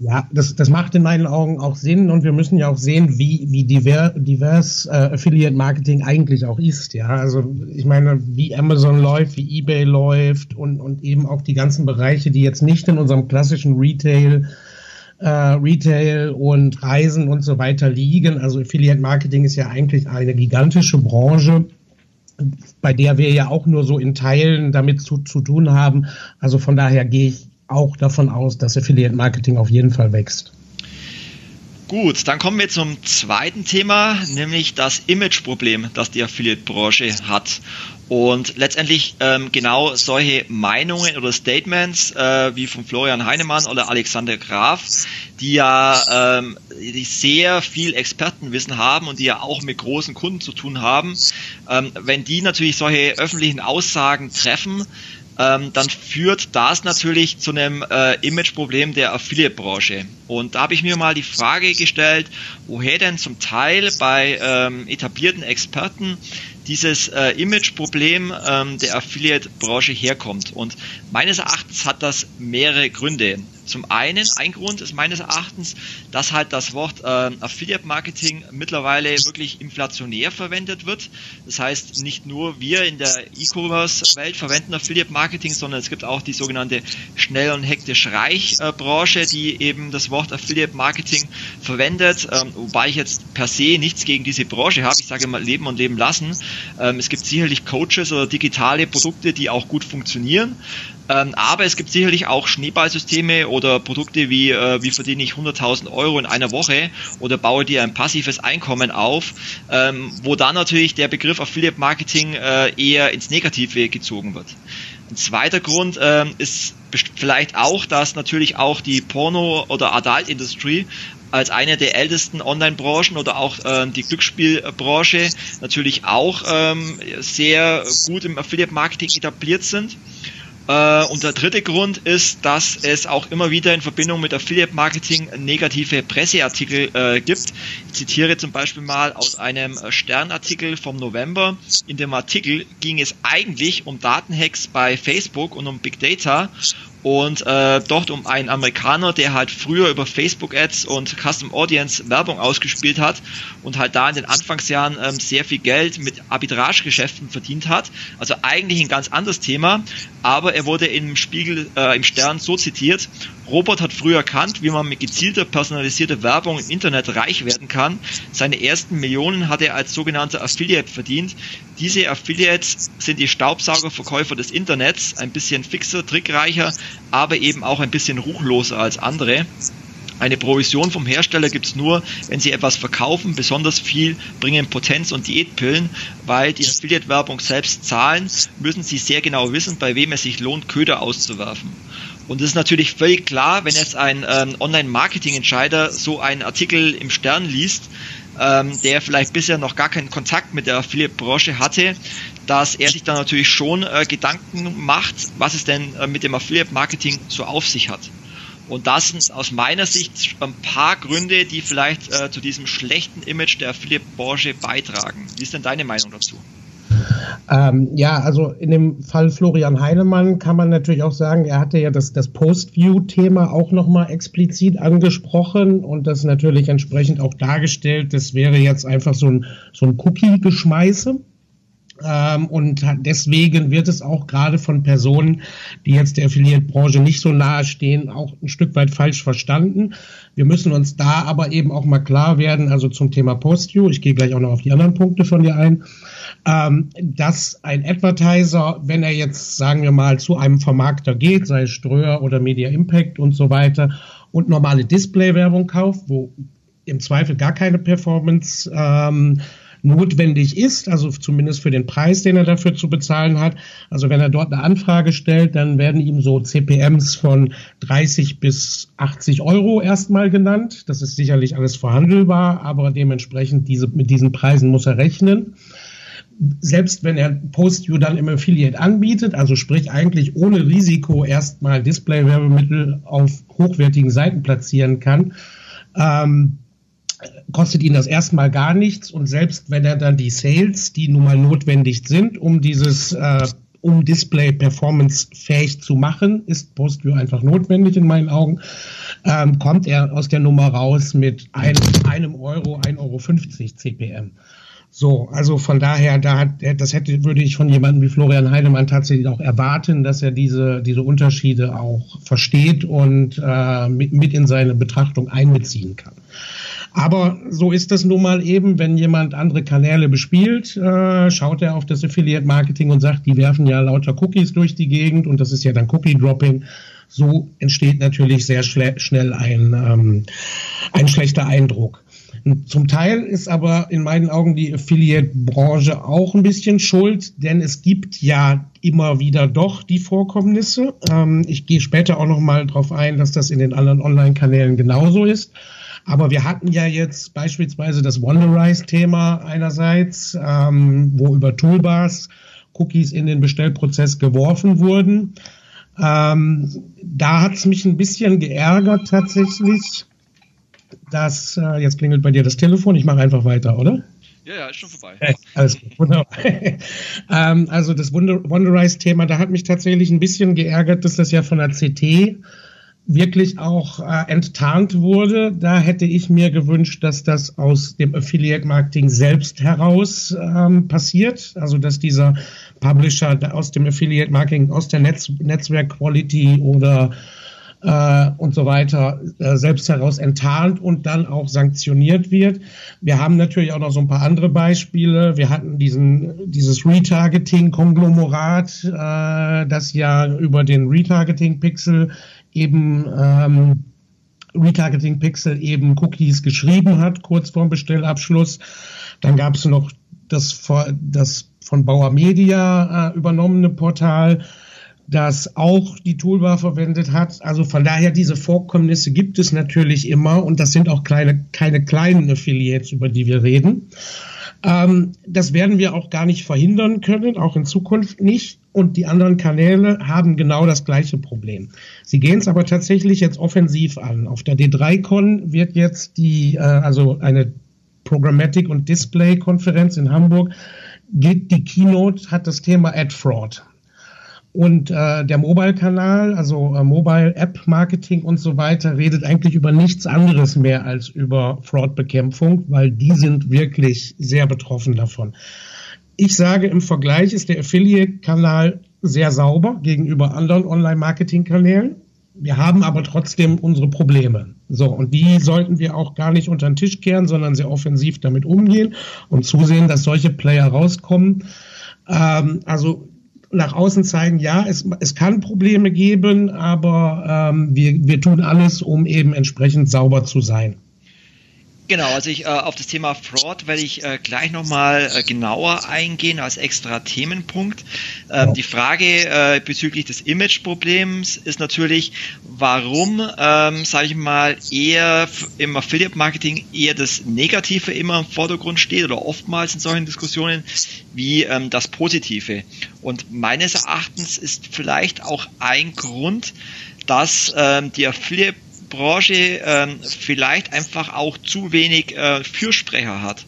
Ja, das, das macht in meinen Augen auch Sinn und wir müssen ja auch sehen, wie, wie divers, divers äh, Affiliate Marketing eigentlich auch ist. Ja, also ich meine, wie Amazon läuft, wie eBay läuft und, und eben auch die ganzen Bereiche, die jetzt nicht in unserem klassischen Retail äh, Retail und Reisen und so weiter liegen. Also Affiliate Marketing ist ja eigentlich eine gigantische Branche, bei der wir ja auch nur so in Teilen damit zu, zu tun haben. Also von daher gehe ich auch davon aus, dass Affiliate Marketing auf jeden Fall wächst. Gut, dann kommen wir zum zweiten Thema, nämlich das Imageproblem, das die Affiliate-Branche hat. Und letztendlich ähm, genau solche Meinungen oder Statements äh, wie von Florian Heinemann oder Alexander Graf, die ja ähm, die sehr viel Expertenwissen haben und die ja auch mit großen Kunden zu tun haben, ähm, wenn die natürlich solche öffentlichen Aussagen treffen, ähm, dann führt das natürlich zu einem äh, Imageproblem der Affiliate-Branche. Und da habe ich mir mal die Frage gestellt, woher denn zum Teil bei ähm, etablierten Experten dieses äh, Imageproblem ähm, der Affiliate-Branche herkommt. Und meines Erachtens hat das mehrere Gründe. Zum einen, ein Grund ist meines Erachtens, dass halt das Wort äh, Affiliate Marketing mittlerweile wirklich inflationär verwendet wird. Das heißt, nicht nur wir in der E-Commerce-Welt verwenden Affiliate Marketing, sondern es gibt auch die sogenannte schnell und hektisch reich Branche, die eben das Wort Affiliate Marketing verwendet. Ähm, wobei ich jetzt per se nichts gegen diese Branche habe. Ich sage mal leben und leben lassen. Ähm, es gibt sicherlich Coaches oder digitale Produkte, die auch gut funktionieren. Ähm, aber es gibt sicherlich auch Schneeballsysteme oder Produkte wie, äh, wie verdiene ich 100.000 Euro in einer Woche oder baue dir ein passives Einkommen auf, ähm, wo dann natürlich der Begriff Affiliate Marketing äh, eher ins Negative gezogen wird. Ein zweiter Grund ähm, ist vielleicht auch, dass natürlich auch die Porno- oder Adult-Industrie als eine der ältesten Online-Branchen oder auch ähm, die Glücksspielbranche natürlich auch ähm, sehr gut im Affiliate-Marketing etabliert sind. Äh, und der dritte Grund ist, dass es auch immer wieder in Verbindung mit Affiliate Marketing negative Presseartikel äh, gibt. Ich zitiere zum Beispiel mal aus einem Sternartikel vom November. In dem Artikel ging es eigentlich um Datenhacks bei Facebook und um Big Data und äh, dort um einen Amerikaner, der halt früher über Facebook Ads und Custom Audience Werbung ausgespielt hat und halt da in den Anfangsjahren ähm, sehr viel Geld mit Arbitragegeschäften verdient hat. Also eigentlich ein ganz anderes Thema, aber er wurde im Spiegel, äh, im Stern so zitiert, Robert hat früher erkannt, wie man mit gezielter personalisierter Werbung im Internet reich werden kann. Seine ersten Millionen hat er als sogenannter Affiliate verdient. Diese Affiliates sind die Staubsaugerverkäufer des Internets, ein bisschen fixer, trickreicher, aber eben auch ein bisschen ruchloser als andere. Eine Provision vom Hersteller gibt es nur, wenn sie etwas verkaufen. Besonders viel bringen Potenz- und Diätpillen, weil die Affiliate-Werbung selbst zahlen, müssen sie sehr genau wissen, bei wem es sich lohnt, Köder auszuwerfen. Und es ist natürlich völlig klar, wenn jetzt ein ähm, Online-Marketing-Entscheider so einen Artikel im Stern liest, ähm, der vielleicht bisher noch gar keinen Kontakt mit der Affiliate-Branche hatte, dass er sich dann natürlich schon äh, Gedanken macht, was es denn äh, mit dem Affiliate-Marketing so auf sich hat. Und das sind aus meiner Sicht ein paar Gründe, die vielleicht äh, zu diesem schlechten Image der Affiliate-Branche beitragen. Wie ist denn deine Meinung dazu? Ähm, ja, also in dem Fall Florian Heinemann kann man natürlich auch sagen, er hatte ja das, das Post-View-Thema auch nochmal explizit angesprochen und das natürlich entsprechend auch dargestellt. Das wäre jetzt einfach so ein, so ein Cookie-Geschmeiße. Ähm, und deswegen wird es auch gerade von Personen, die jetzt der Affiliate-Branche nicht so nahe stehen, auch ein Stück weit falsch verstanden. Wir müssen uns da aber eben auch mal klar werden, also zum Thema Post-View, ich gehe gleich auch noch auf die anderen Punkte von dir ein, ähm, dass ein Advertiser, wenn er jetzt, sagen wir mal, zu einem Vermarkter geht, sei es Ströer oder Media Impact und so weiter, und normale Display-Werbung kauft, wo im Zweifel gar keine Performance ähm, notwendig ist, also zumindest für den Preis, den er dafür zu bezahlen hat. Also wenn er dort eine Anfrage stellt, dann werden ihm so CPMs von 30 bis 80 Euro erstmal genannt. Das ist sicherlich alles verhandelbar, aber dementsprechend diese, mit diesen Preisen muss er rechnen selbst wenn er PostView dann im Affiliate anbietet, also sprich eigentlich ohne Risiko erstmal Display-Werbemittel auf hochwertigen Seiten platzieren kann, ähm, kostet ihn das erstmal gar nichts und selbst wenn er dann die Sales, die nun mal notwendig sind, um dieses äh, um Display Performance fähig zu machen, ist PostView einfach notwendig in meinen Augen, ähm, kommt er aus der Nummer raus mit ein, einem Euro, 1,50 Euro CPM. So, also von daher, da hat, das hätte, würde ich von jemandem wie Florian Heidemann tatsächlich auch erwarten, dass er diese, diese Unterschiede auch versteht und äh, mit, mit in seine Betrachtung einbeziehen kann. Aber so ist das nun mal eben, wenn jemand andere Kanäle bespielt, äh, schaut er auf das Affiliate Marketing und sagt, die werfen ja lauter Cookies durch die Gegend und das ist ja dann Cookie Dropping. So entsteht natürlich sehr schnell ein, ähm, ein schlechter Eindruck. Zum Teil ist aber in meinen Augen die Affiliate-Branche auch ein bisschen schuld, denn es gibt ja immer wieder doch die Vorkommnisse. Ähm, ich gehe später auch noch mal darauf ein, dass das in den anderen Online-Kanälen genauso ist. Aber wir hatten ja jetzt beispielsweise das Wonderize-Thema einerseits, ähm, wo über Toolbars Cookies in den Bestellprozess geworfen wurden. Ähm, da hat es mich ein bisschen geärgert tatsächlich, dass, äh, jetzt klingelt bei dir das Telefon, ich mache einfach weiter, oder? Ja, ja, ist schon vorbei. Äh, alles gut, wunderbar. ähm, also das Wonderize-Thema, da hat mich tatsächlich ein bisschen geärgert, dass das ja von der CT wirklich auch äh, enttarnt wurde. Da hätte ich mir gewünscht, dass das aus dem Affiliate Marketing selbst heraus ähm, passiert. Also dass dieser Publisher aus dem Affiliate Marketing, aus der Netz Netzwerk Quality oder äh, und so weiter äh, selbst heraus enttarnt und dann auch sanktioniert wird. Wir haben natürlich auch noch so ein paar andere Beispiele. Wir hatten diesen, dieses Retargeting-Konglomerat, äh, das ja über den Retargeting-Pixel eben ähm, Retargeting Pixel eben Cookies geschrieben hat, kurz vorm Bestellabschluss. Dann gab es noch das, das von Bauer Media äh, übernommene Portal, das auch die Toolbar verwendet hat. Also von daher, diese Vorkommnisse gibt es natürlich immer und das sind auch kleine, keine kleinen Affiliates, über die wir reden. Ähm, das werden wir auch gar nicht verhindern können, auch in Zukunft nicht. Und die anderen Kanäle haben genau das gleiche Problem. Sie gehen es aber tatsächlich jetzt offensiv an. Auf der D3Con wird jetzt die, äh, also eine Programmatic und Display Konferenz in Hamburg, geht die Keynote, hat das Thema Ad Fraud. Und äh, der Mobile-Kanal, also äh, Mobile-App-Marketing und so weiter, redet eigentlich über nichts anderes mehr als über Fraud-Bekämpfung, weil die sind wirklich sehr betroffen davon. Ich sage, im Vergleich ist der Affiliate-Kanal sehr sauber gegenüber anderen Online-Marketing-Kanälen. Wir haben aber trotzdem unsere Probleme. So, und die sollten wir auch gar nicht unter den Tisch kehren, sondern sehr offensiv damit umgehen und zusehen, dass solche Player rauskommen. Ähm, also nach außen zeigen, ja, es, es kann Probleme geben, aber ähm, wir, wir tun alles, um eben entsprechend sauber zu sein. Genau, also ich äh, auf das Thema Fraud werde ich äh, gleich nochmal äh, genauer eingehen als extra Themenpunkt. Ähm. Die Frage äh, bezüglich des Image-Problems ist natürlich, warum, ähm, sage ich mal, eher im Affiliate-Marketing eher das Negative immer im Vordergrund steht oder oftmals in solchen Diskussionen wie ähm, das Positive. Und meines Erachtens ist vielleicht auch ein Grund, dass ähm, die Affiliate Branche ähm, vielleicht einfach auch zu wenig äh, Fürsprecher hat.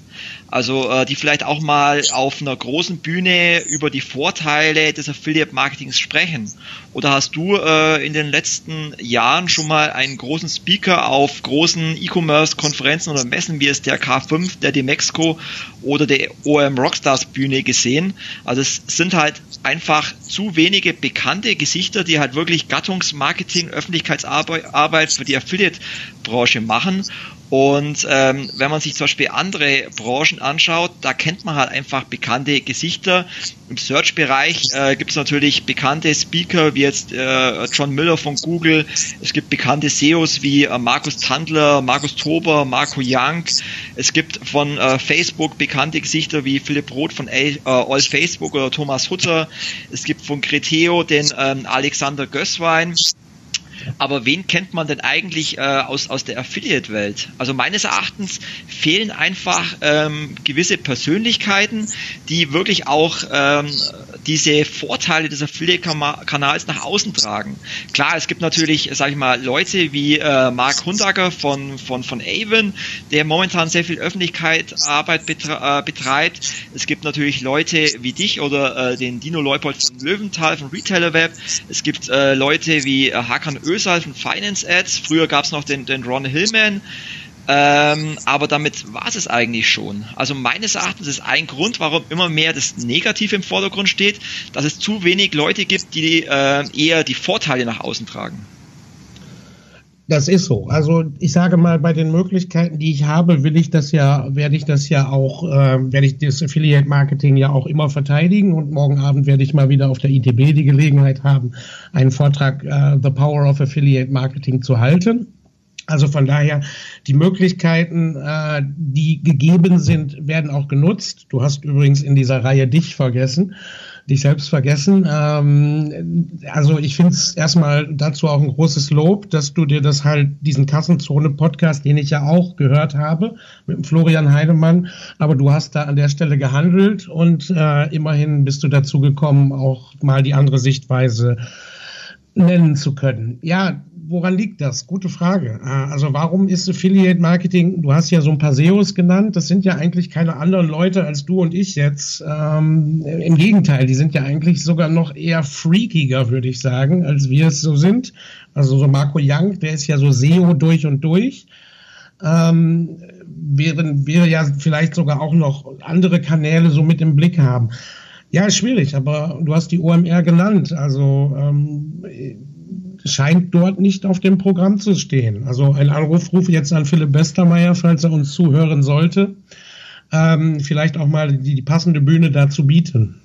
Also äh, die vielleicht auch mal auf einer großen Bühne über die Vorteile des Affiliate-Marketings sprechen. Oder hast du äh, in den letzten Jahren schon mal einen großen Speaker auf großen E-Commerce-Konferenzen oder Messen wie es der K5, der Demexco oder der OM Rockstars Bühne gesehen? Also es sind halt einfach zu wenige bekannte Gesichter, die halt wirklich Gattungsmarketing, Öffentlichkeitsarbeit für die Affiliate-Branche machen. Und ähm, wenn man sich zum Beispiel andere Branchen anschaut, da kennt man halt einfach bekannte Gesichter. Im Search-Bereich äh, gibt es natürlich bekannte Speaker wie jetzt äh, John Miller von Google. Es gibt bekannte SEOs wie äh, Markus Tandler, Markus Tober, Marco Young. Es gibt von äh, Facebook bekannte Gesichter wie Philipp Roth von äh, All Facebook oder Thomas Hutter. Es gibt von Creteo den ähm, Alexander Gößwein. Aber wen kennt man denn eigentlich äh, aus, aus der Affiliate-Welt? Also meines Erachtens fehlen einfach ähm, gewisse Persönlichkeiten, die wirklich auch ähm, diese Vorteile des Affiliate-Kanals nach außen tragen. Klar, es gibt natürlich, sage ich mal, Leute wie äh, Mark Hundacker von, von, von Avon, der momentan sehr viel Öffentlichkeitsarbeit betre äh, betreibt. Es gibt natürlich Leute wie dich oder äh, den Dino Leupold von Löwenthal, von Retailer Web. Es gibt äh, Leute wie äh, Hakan Ösal von Finance Ads. Früher gab es noch den, den Ron Hillman. Ähm, aber damit war es eigentlich schon. Also meines Erachtens ist ein Grund, warum immer mehr das Negative im Vordergrund steht, dass es zu wenig Leute gibt, die äh, eher die Vorteile nach außen tragen. Das ist so. Also ich sage mal, bei den Möglichkeiten, die ich habe, will ich das ja, werde ich das ja auch, äh, werde ich das Affiliate Marketing ja auch immer verteidigen und morgen Abend werde ich mal wieder auf der ITB die Gelegenheit haben, einen Vortrag äh, The Power of Affiliate Marketing zu halten. Also von daher, die Möglichkeiten, äh, die gegeben sind, werden auch genutzt. Du hast übrigens in dieser Reihe dich vergessen, dich selbst vergessen. Ähm, also ich finde es erstmal dazu auch ein großes Lob, dass du dir das halt, diesen Kassenzone-Podcast, den ich ja auch gehört habe, mit Florian Heidemann, aber du hast da an der Stelle gehandelt und äh, immerhin bist du dazu gekommen, auch mal die andere Sichtweise nennen zu können. Ja, woran liegt das? Gute Frage. Ah, also warum ist Affiliate Marketing, du hast ja so ein paar SEOs genannt, das sind ja eigentlich keine anderen Leute als du und ich jetzt. Ähm, Im Gegenteil, die sind ja eigentlich sogar noch eher freakiger, würde ich sagen, als wir es so sind. Also so Marco Young, der ist ja so SEO durch und durch. Ähm, wären wir ja vielleicht sogar auch noch andere Kanäle so mit im Blick haben. Ja, schwierig, aber du hast die OMR genannt. Also ähm, scheint dort nicht auf dem Programm zu stehen. Also ein Anrufruf jetzt an Philipp Westermeier, falls er uns zuhören sollte, ähm, vielleicht auch mal die, die passende Bühne dazu bieten.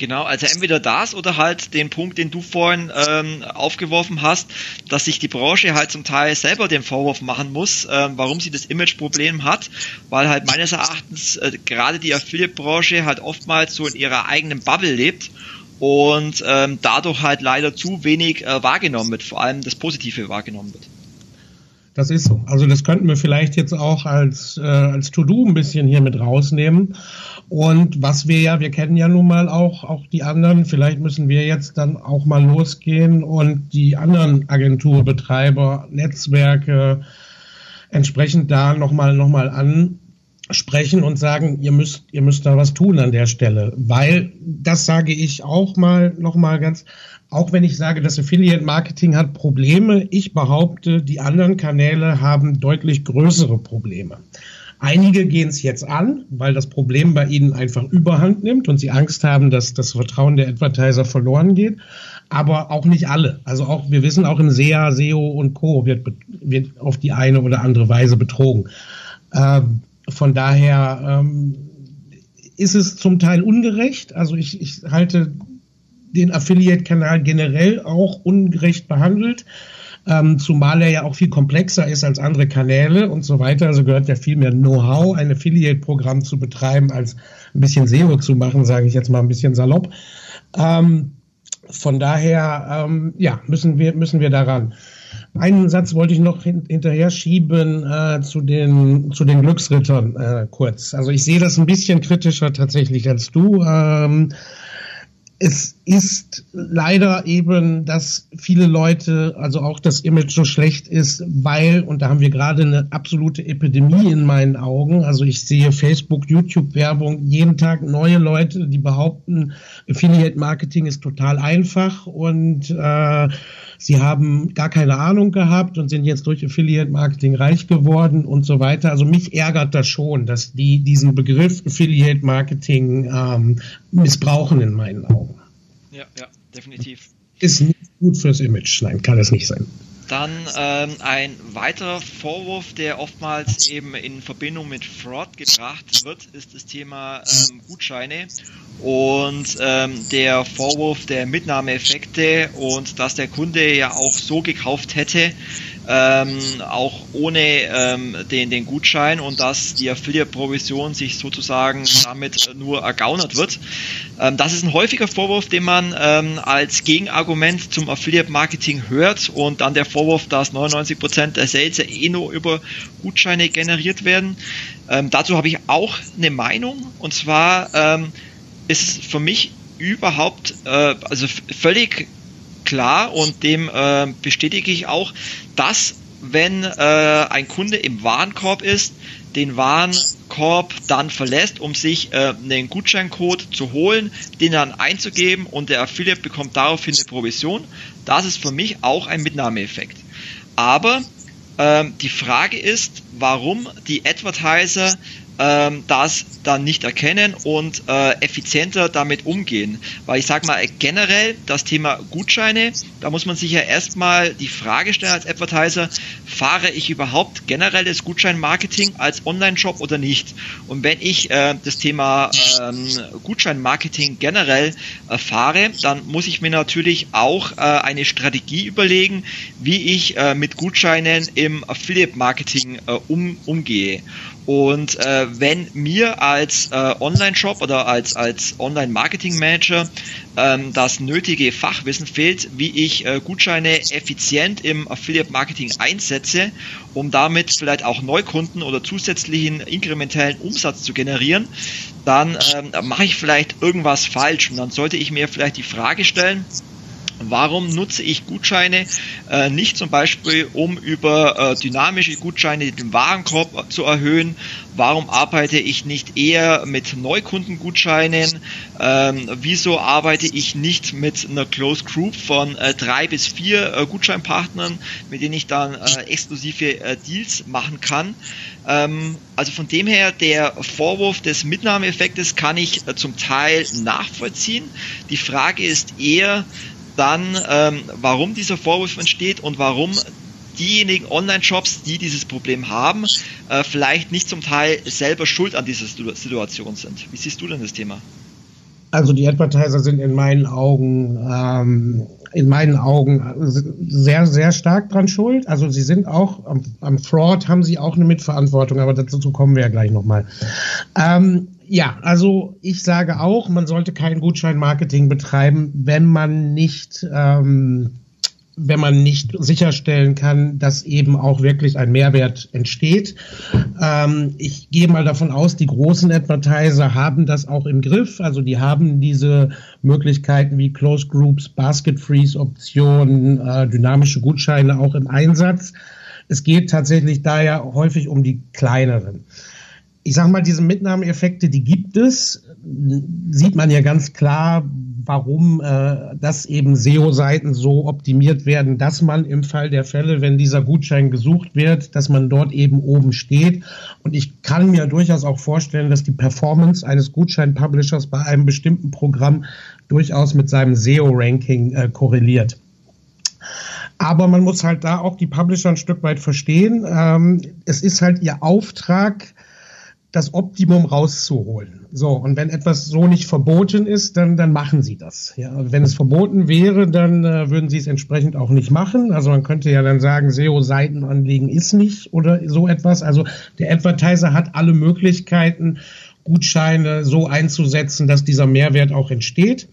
Genau, also entweder das oder halt den Punkt, den du vorhin ähm, aufgeworfen hast, dass sich die Branche halt zum Teil selber den Vorwurf machen muss, ähm, warum sie das Imageproblem hat, weil halt meines Erachtens äh, gerade die Affiliate-Branche halt oftmals so in ihrer eigenen Bubble lebt und ähm, dadurch halt leider zu wenig äh, wahrgenommen wird, vor allem das Positive wahrgenommen wird. Das ist so. Also das könnten wir vielleicht jetzt auch als, äh, als To-Do ein bisschen hier mit rausnehmen. Und was wir ja, wir kennen ja nun mal auch, auch die anderen, vielleicht müssen wir jetzt dann auch mal losgehen und die anderen Agenturbetreiber, Netzwerke entsprechend da nochmal noch mal an, sprechen und sagen, ihr müsst, ihr müsst da was tun an der Stelle. Weil, das sage ich auch mal, noch mal ganz, auch wenn ich sage, das Affiliate Marketing hat Probleme, ich behaupte, die anderen Kanäle haben deutlich größere Probleme. Einige gehen es jetzt an, weil das Problem bei ihnen einfach überhand nimmt und sie Angst haben, dass das Vertrauen der Advertiser verloren geht. Aber auch nicht alle. Also auch, wir wissen auch im SEA, SEO und Co. wird, wird auf die eine oder andere Weise betrogen. Ähm, von daher ähm, ist es zum Teil ungerecht. Also ich, ich halte den Affiliate-Kanal generell auch ungerecht behandelt, ähm, zumal er ja auch viel komplexer ist als andere Kanäle und so weiter. Also gehört ja viel mehr Know-how, ein Affiliate-Programm zu betreiben, als ein bisschen SEO zu machen, sage ich jetzt mal ein bisschen salopp. Ähm, von daher, ähm, ja, müssen wir, müssen wir daran. Einen Satz wollte ich noch hin, hinterher schieben äh, zu, den, zu den Glücksrittern äh, kurz. Also ich sehe das ein bisschen kritischer tatsächlich als du. Ähm, es ist leider eben, dass viele Leute, also auch das Image so schlecht ist, weil, und da haben wir gerade eine absolute Epidemie in meinen Augen, also ich sehe Facebook, YouTube-Werbung, jeden Tag neue Leute, die behaupten, Affiliate Marketing ist total einfach und äh, sie haben gar keine Ahnung gehabt und sind jetzt durch Affiliate Marketing reich geworden und so weiter. Also mich ärgert das schon, dass die diesen Begriff Affiliate Marketing ähm, missbrauchen in meinen Augen. Ja, ja, definitiv. Ist nicht gut fürs Image. Nein, kann es nicht sein. Dann ähm, ein weiterer Vorwurf, der oftmals eben in Verbindung mit Fraud gebracht wird, ist das Thema ähm, Gutscheine. Und ähm, der Vorwurf der Mitnahmeeffekte und dass der Kunde ja auch so gekauft hätte, ähm, auch ohne ähm, den, den Gutschein und dass die Affiliate-Provision sich sozusagen damit nur ergaunert wird. Ähm, das ist ein häufiger Vorwurf, den man ähm, als Gegenargument zum Affiliate-Marketing hört und dann der Vorwurf, dass 99% der Sales eh nur über Gutscheine generiert werden. Ähm, dazu habe ich auch eine Meinung und zwar ähm, ist für mich überhaupt, äh, also völlig klar und dem äh, bestätige ich auch, dass wenn äh, ein Kunde im Warenkorb ist, den Warenkorb dann verlässt, um sich äh, einen Gutscheincode zu holen, den dann einzugeben und der Affiliate bekommt daraufhin eine Provision. Das ist für mich auch ein Mitnahmeeffekt. Aber ähm, die Frage ist, warum die Advertiser ähm, das dann nicht erkennen und äh, effizienter damit umgehen. Weil ich sage mal generell das Thema Gutscheine, da muss man sich ja erstmal die Frage stellen als Advertiser, fahre ich überhaupt generelles Gutscheinmarketing als Online-Shop oder nicht? Und wenn ich äh, das Thema ähm, Gutscheinmarketing generell erfahre, dann muss ich mir natürlich auch äh, eine Strategie überlegen, wie ich äh, mit Gutscheinen im Affiliate-Marketing äh, um, umgehe. Und äh, wenn mir als äh, Online-Shop oder als, als Online-Marketing-Manager ähm, das nötige Fachwissen fehlt, wie ich äh, Gutscheine effizient im Affiliate-Marketing einsetze, um damit vielleicht auch Neukunden oder zusätzlichen inkrementellen Umsatz zu generieren, dann ähm, mache ich vielleicht irgendwas falsch. Und dann sollte ich mir vielleicht die Frage stellen, Warum nutze ich Gutscheine äh, nicht zum Beispiel, um über äh, dynamische Gutscheine den Warenkorb zu erhöhen? Warum arbeite ich nicht eher mit Neukundengutscheinen? Ähm, wieso arbeite ich nicht mit einer Closed Group von äh, drei bis vier äh, Gutscheinpartnern, mit denen ich dann äh, exklusive äh, Deals machen kann? Ähm, also von dem her, der Vorwurf des Mitnahmeeffektes kann ich zum Teil nachvollziehen. Die Frage ist eher, dann, ähm, warum dieser Vorwurf entsteht und warum diejenigen Online-Shops, die dieses Problem haben, äh, vielleicht nicht zum Teil selber schuld an dieser Situation sind. Wie siehst du denn das Thema? Also die Advertiser sind in meinen Augen ähm, in meinen Augen sehr, sehr stark dran schuld. Also sie sind auch am, am Fraud haben sie auch eine Mitverantwortung, aber dazu kommen wir ja gleich nochmal. Ähm, ja, also ich sage auch, man sollte kein Gutscheinmarketing betreiben, wenn man nicht, ähm, wenn man nicht sicherstellen kann, dass eben auch wirklich ein Mehrwert entsteht. Ähm, ich gehe mal davon aus, die großen Advertiser haben das auch im Griff. Also die haben diese Möglichkeiten wie Close Groups, Basket Freeze Optionen, äh, dynamische Gutscheine auch im Einsatz. Es geht tatsächlich daher häufig um die kleineren ich sage mal, diese Mitnahmeeffekte, die gibt es. Sieht man ja ganz klar, warum äh, das eben SEO-Seiten so optimiert werden, dass man im Fall der Fälle, wenn dieser Gutschein gesucht wird, dass man dort eben oben steht. Und ich kann mir durchaus auch vorstellen, dass die Performance eines Gutschein-Publishers bei einem bestimmten Programm durchaus mit seinem SEO-Ranking äh, korreliert. Aber man muss halt da auch die Publisher ein Stück weit verstehen. Ähm, es ist halt ihr Auftrag, das Optimum rauszuholen. So, und wenn etwas so nicht verboten ist, dann, dann machen sie das. Ja, wenn es verboten wäre, dann äh, würden sie es entsprechend auch nicht machen. Also man könnte ja dann sagen, SEO-Seiten anlegen ist nicht oder so etwas. Also der Advertiser hat alle Möglichkeiten, Gutscheine so einzusetzen, dass dieser Mehrwert auch entsteht.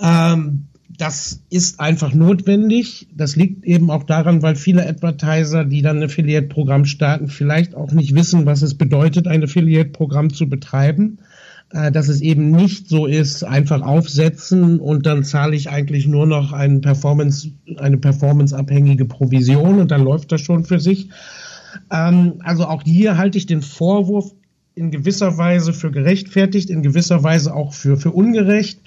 Ähm, das ist einfach notwendig. Das liegt eben auch daran, weil viele Advertiser, die dann ein Affiliate-Programm starten, vielleicht auch nicht wissen, was es bedeutet, ein Affiliate-Programm zu betreiben. äh, dass es eben nicht so ist, einfach aufsetzen und dann zahle ich eigentlich nur noch einen Performance, eine performanceabhängige Provision und dann läuft das schon für sich. Ähm, also auch hier halte ich den Vorwurf in gewisser Weise für gerechtfertigt, in gewisser Weise auch für, für ungerecht.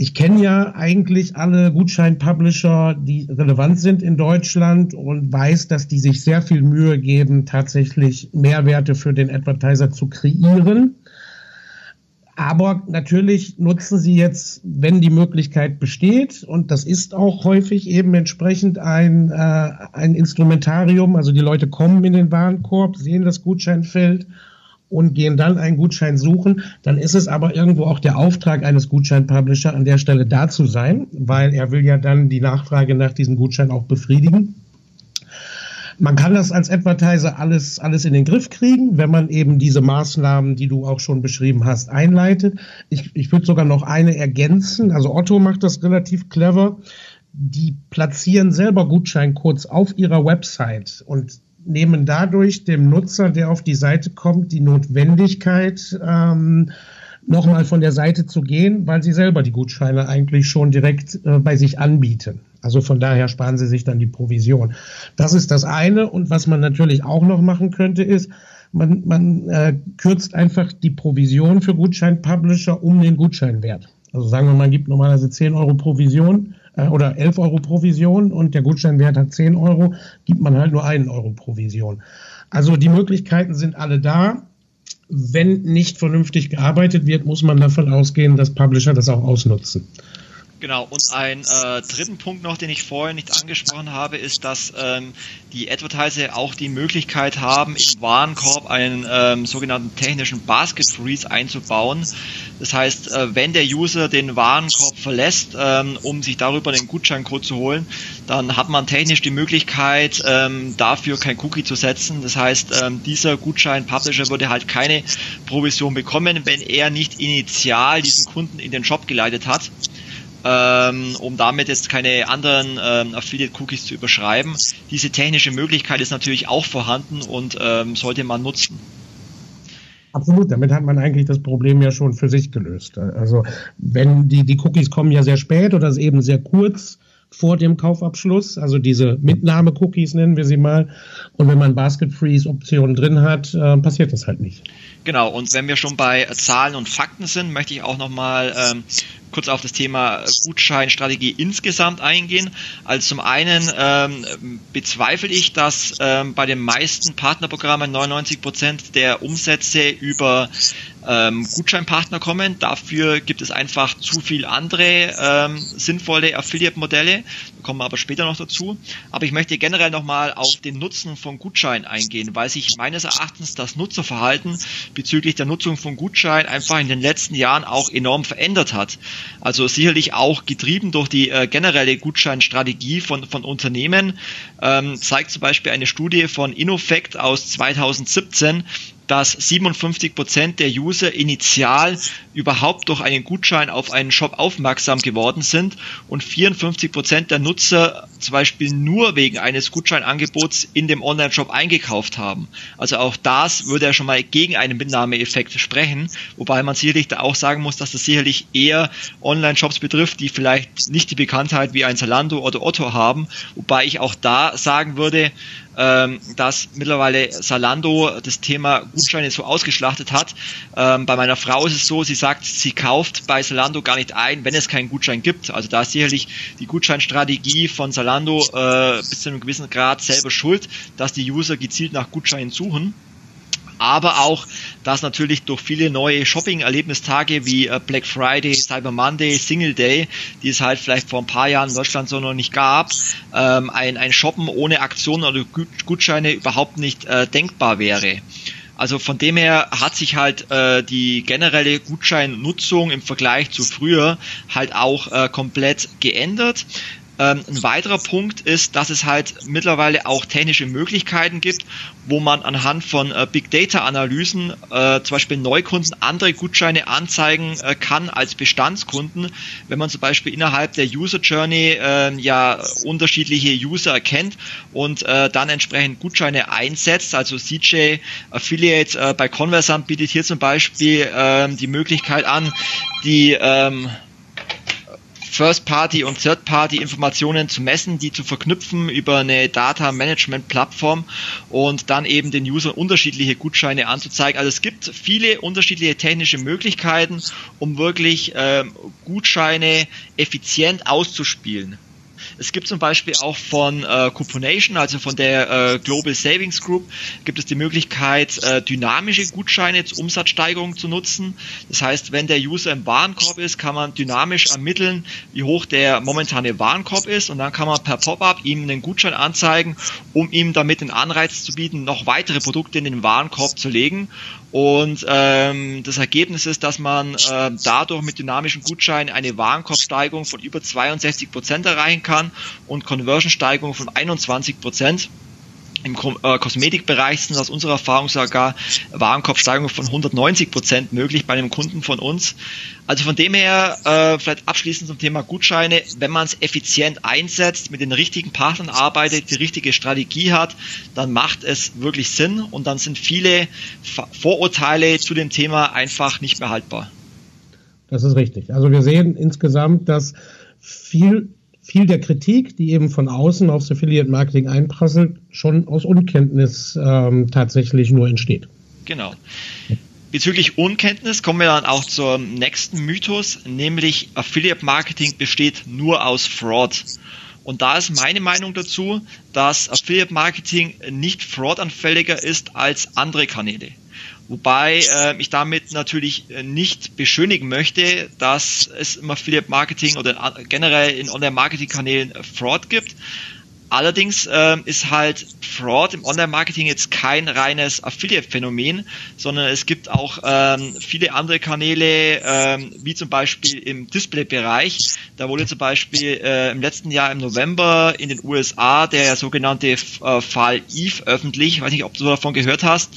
Ich kenne ja eigentlich alle Gutschein-Publisher, die relevant sind in Deutschland und weiß, dass die sich sehr viel Mühe geben, tatsächlich Mehrwerte für den Advertiser zu kreieren. Aber natürlich nutzen sie jetzt, wenn die Möglichkeit besteht, und das ist auch häufig eben entsprechend ein, äh, ein Instrumentarium, also die Leute kommen in den Warenkorb, sehen das Gutscheinfeld und gehen dann einen Gutschein suchen, dann ist es aber irgendwo auch der Auftrag eines Gutschein-Publisher an der Stelle da zu sein, weil er will ja dann die Nachfrage nach diesem Gutschein auch befriedigen. Man kann das als Advertiser alles, alles in den Griff kriegen, wenn man eben diese Maßnahmen, die du auch schon beschrieben hast, einleitet. Ich, ich würde sogar noch eine ergänzen. Also Otto macht das relativ clever. Die platzieren selber Gutscheincodes auf ihrer Website und nehmen dadurch dem Nutzer, der auf die Seite kommt, die Notwendigkeit, ähm, nochmal von der Seite zu gehen, weil sie selber die Gutscheine eigentlich schon direkt äh, bei sich anbieten. Also von daher sparen sie sich dann die Provision. Das ist das eine. Und was man natürlich auch noch machen könnte, ist, man, man äh, kürzt einfach die Provision für Gutschein-Publisher um den Gutscheinwert. Also sagen wir, man gibt normalerweise 10 Euro Provision oder 11 Euro Provision und der Gutscheinwert hat 10 Euro, gibt man halt nur einen Euro Provision. Also die Möglichkeiten sind alle da. Wenn nicht vernünftig gearbeitet wird, muss man davon ausgehen, dass Publisher das auch ausnutzen. Genau, und ein äh, dritten Punkt noch, den ich vorher nicht angesprochen habe, ist, dass ähm, die Advertiser auch die Möglichkeit haben, im Warenkorb einen ähm, sogenannten technischen Basket Freeze einzubauen. Das heißt, äh, wenn der User den Warenkorb verlässt, ähm, um sich darüber den Gutscheincode zu holen, dann hat man technisch die Möglichkeit, ähm, dafür kein Cookie zu setzen. Das heißt, ähm, dieser Gutschein-Publisher würde halt keine Provision bekommen, wenn er nicht initial diesen Kunden in den Shop geleitet hat ähm, um damit jetzt keine anderen ähm, Affiliate-Cookies zu überschreiben. Diese technische Möglichkeit ist natürlich auch vorhanden und ähm, sollte man nutzen. Absolut, damit hat man eigentlich das Problem ja schon für sich gelöst. Also wenn die, die Cookies kommen ja sehr spät oder eben sehr kurz vor dem Kaufabschluss, also diese Mitnahme-Cookies nennen wir sie mal. Und wenn man Basket Freeze-Optionen drin hat, äh, passiert das halt nicht. Genau, und wenn wir schon bei Zahlen und Fakten sind, möchte ich auch nochmal ähm, kurz auf das Thema Gutscheinstrategie insgesamt eingehen. Also zum einen ähm, bezweifle ich, dass ähm, bei den meisten Partnerprogrammen 99 Prozent der Umsätze über ähm, Gutscheinpartner kommen. Dafür gibt es einfach zu viel andere ähm, sinnvolle Affiliate-Modelle. Kommen wir aber später noch dazu. Aber ich möchte generell nochmal auf den Nutzen von Gutschein eingehen, weil sich meines Erachtens das Nutzerverhalten bezüglich der Nutzung von Gutschein einfach in den letzten Jahren auch enorm verändert hat. Also sicherlich auch getrieben durch die äh, generelle Gutscheinstrategie von, von Unternehmen, ähm, zeigt zum Beispiel eine Studie von Innofect aus 2017, dass 57 Prozent der User initial überhaupt durch einen Gutschein auf einen Shop aufmerksam geworden sind und 54 Prozent der Nutzer zum Beispiel nur wegen eines Gutscheinangebots in dem Online-Shop eingekauft haben. Also auch das würde ja schon mal gegen einen Mitnahmeeffekt sprechen, wobei man sicherlich da auch sagen muss, dass das sicherlich eher Online-Shops betrifft, die vielleicht nicht die Bekanntheit wie ein Zalando oder Otto haben, wobei ich auch da sagen würde, ähm, dass mittlerweile Salando das Thema Gutscheine so ausgeschlachtet hat. Ähm, bei meiner Frau ist es so, sie sagt, sie kauft bei Salando gar nicht ein, wenn es keinen Gutschein gibt. Also da ist sicherlich die Gutscheinstrategie von Salando äh, bis zu einem gewissen Grad selber schuld, dass die User gezielt nach Gutscheinen suchen aber auch, dass natürlich durch viele neue Shopping-Erlebnistage wie äh, Black Friday, Cyber Monday, Single Day, die es halt vielleicht vor ein paar Jahren in Deutschland so noch nicht gab, ähm, ein, ein Shoppen ohne Aktionen oder Gutscheine überhaupt nicht äh, denkbar wäre. Also von dem her hat sich halt äh, die generelle Gutscheinnutzung im Vergleich zu früher halt auch äh, komplett geändert. Ähm, ein weiterer Punkt ist, dass es halt mittlerweile auch technische Möglichkeiten gibt, wo man anhand von äh, Big Data Analysen äh, zum Beispiel Neukunden andere Gutscheine anzeigen äh, kann als Bestandskunden, wenn man zum Beispiel innerhalb der User Journey äh, ja unterschiedliche User erkennt und äh, dann entsprechend Gutscheine einsetzt. Also CJ Affiliate äh, bei Conversant bietet hier zum Beispiel äh, die Möglichkeit an, die ähm, First-Party und Third-Party-Informationen zu messen, die zu verknüpfen über eine Data-Management-Plattform und dann eben den Usern unterschiedliche Gutscheine anzuzeigen. Also es gibt viele unterschiedliche technische Möglichkeiten, um wirklich äh, Gutscheine effizient auszuspielen. Es gibt zum Beispiel auch von äh, Couponation, also von der äh, Global Savings Group, gibt es die Möglichkeit, äh, dynamische Gutscheine zur Umsatzsteigerung zu nutzen. Das heißt, wenn der User im Warenkorb ist, kann man dynamisch ermitteln, wie hoch der momentane Warenkorb ist und dann kann man per Pop-up ihm einen Gutschein anzeigen, um ihm damit den Anreiz zu bieten, noch weitere Produkte in den Warenkorb zu legen und ähm, das Ergebnis ist, dass man äh, dadurch mit dynamischen Gutscheinen eine Warenkorbsteigerung von über 62 Prozent erreichen kann und Conversion-Steigerung von 21 Prozent. Im äh, Kosmetikbereich sind aus unserer Erfahrung sogar Warenkorbsteigerungen von 190 Prozent möglich bei einem Kunden von uns. Also von dem her, äh, vielleicht abschließend zum Thema Gutscheine, wenn man es effizient einsetzt, mit den richtigen Partnern arbeitet, die richtige Strategie hat, dann macht es wirklich Sinn und dann sind viele Vorurteile zu dem Thema einfach nicht mehr haltbar. Das ist richtig. Also wir sehen insgesamt, dass viel viel der Kritik, die eben von außen aufs Affiliate Marketing einprasselt, schon aus Unkenntnis ähm, tatsächlich nur entsteht. Genau. Bezüglich Unkenntnis kommen wir dann auch zum nächsten Mythos, nämlich Affiliate Marketing besteht nur aus Fraud. Und da ist meine Meinung dazu, dass Affiliate Marketing nicht fraudanfälliger ist als andere Kanäle. Wobei äh, ich damit natürlich äh, nicht beschönigen möchte, dass es im Affiliate Marketing oder generell in Online-Marketing-Kanälen Fraud gibt. Allerdings äh, ist halt Fraud im Online-Marketing jetzt kein reines Affiliate-Phänomen, sondern es gibt auch ähm, viele andere Kanäle, ähm, wie zum Beispiel im Display-Bereich. Da wurde zum Beispiel äh, im letzten Jahr im November in den USA der sogenannte äh, Fall Eve öffentlich. Ich weiß nicht, ob du davon gehört hast.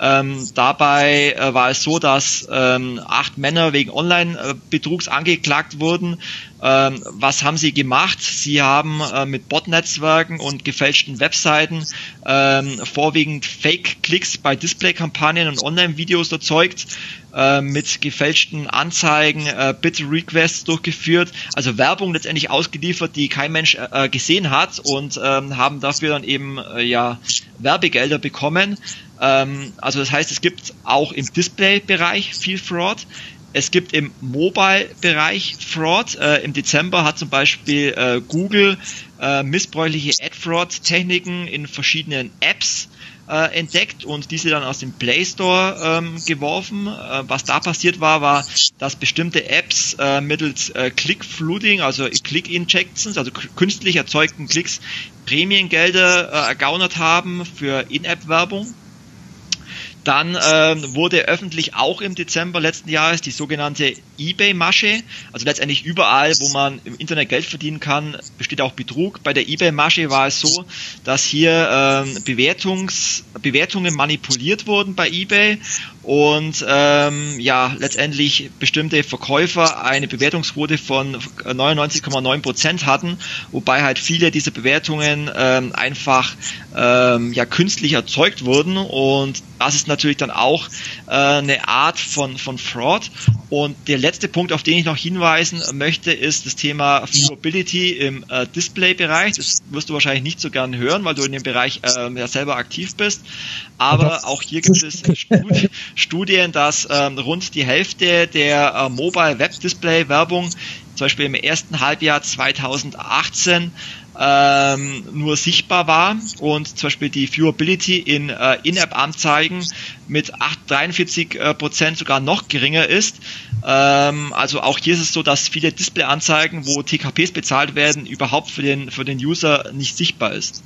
Ähm, dabei äh, war es so, dass ähm, acht Männer wegen Online-Betrugs angeklagt wurden. Ähm, was haben sie gemacht? Sie haben äh, mit Bot-Netzwerken und gefälschten Webseiten ähm, vorwiegend Fake-Klicks bei Display-Kampagnen und Online-Videos erzeugt, äh, mit gefälschten Anzeigen, äh, Bit-Requests durchgeführt, also Werbung letztendlich ausgeliefert, die kein Mensch äh, gesehen hat und ähm, haben dafür dann eben äh, ja Werbegelder bekommen. Ähm, also das heißt, es gibt auch im Display-Bereich viel Fraud. Es gibt im Mobile-Bereich Fraud. Äh, Im Dezember hat zum Beispiel äh, Google äh, missbräuchliche Ad-Fraud-Techniken in verschiedenen Apps äh, entdeckt und diese dann aus dem Play Store ähm, geworfen. Äh, was da passiert war, war, dass bestimmte Apps äh, mittels Click-Flooding, also Click-Injections, also künstlich erzeugten Klicks, Prämiengelder ergaunert haben für In-App-Werbung dann ähm, wurde öffentlich auch im Dezember letzten Jahres die sogenannte eBay-Masche, also letztendlich überall, wo man im Internet Geld verdienen kann, besteht auch Betrug. Bei der eBay-Masche war es so, dass hier ähm, Bewertungs, Bewertungen manipuliert wurden bei eBay und ähm, ja letztendlich bestimmte Verkäufer eine Bewertungsquote von 99,9 Prozent hatten, wobei halt viele dieser Bewertungen ähm, einfach ähm, ja künstlich erzeugt wurden und das ist natürlich dann auch äh, eine Art von von Fraud und der letzte Punkt, auf den ich noch hinweisen möchte, ist das Thema Viewability im äh, Display-Bereich. Das wirst du wahrscheinlich nicht so gern hören, weil du in dem Bereich äh, ja selber aktiv bist. Aber auch hier gibt es Studi Studien, dass ähm, rund die Hälfte der äh, Mobile Web Display Werbung zum Beispiel im ersten Halbjahr 2018 ähm, nur sichtbar war und zum Beispiel die Viewability in äh, In-App-Anzeigen mit 8, 43 äh, Prozent sogar noch geringer ist. Ähm, also auch hier ist es so, dass viele Display-Anzeigen, wo TKPs bezahlt werden, überhaupt für den, für den User nicht sichtbar ist.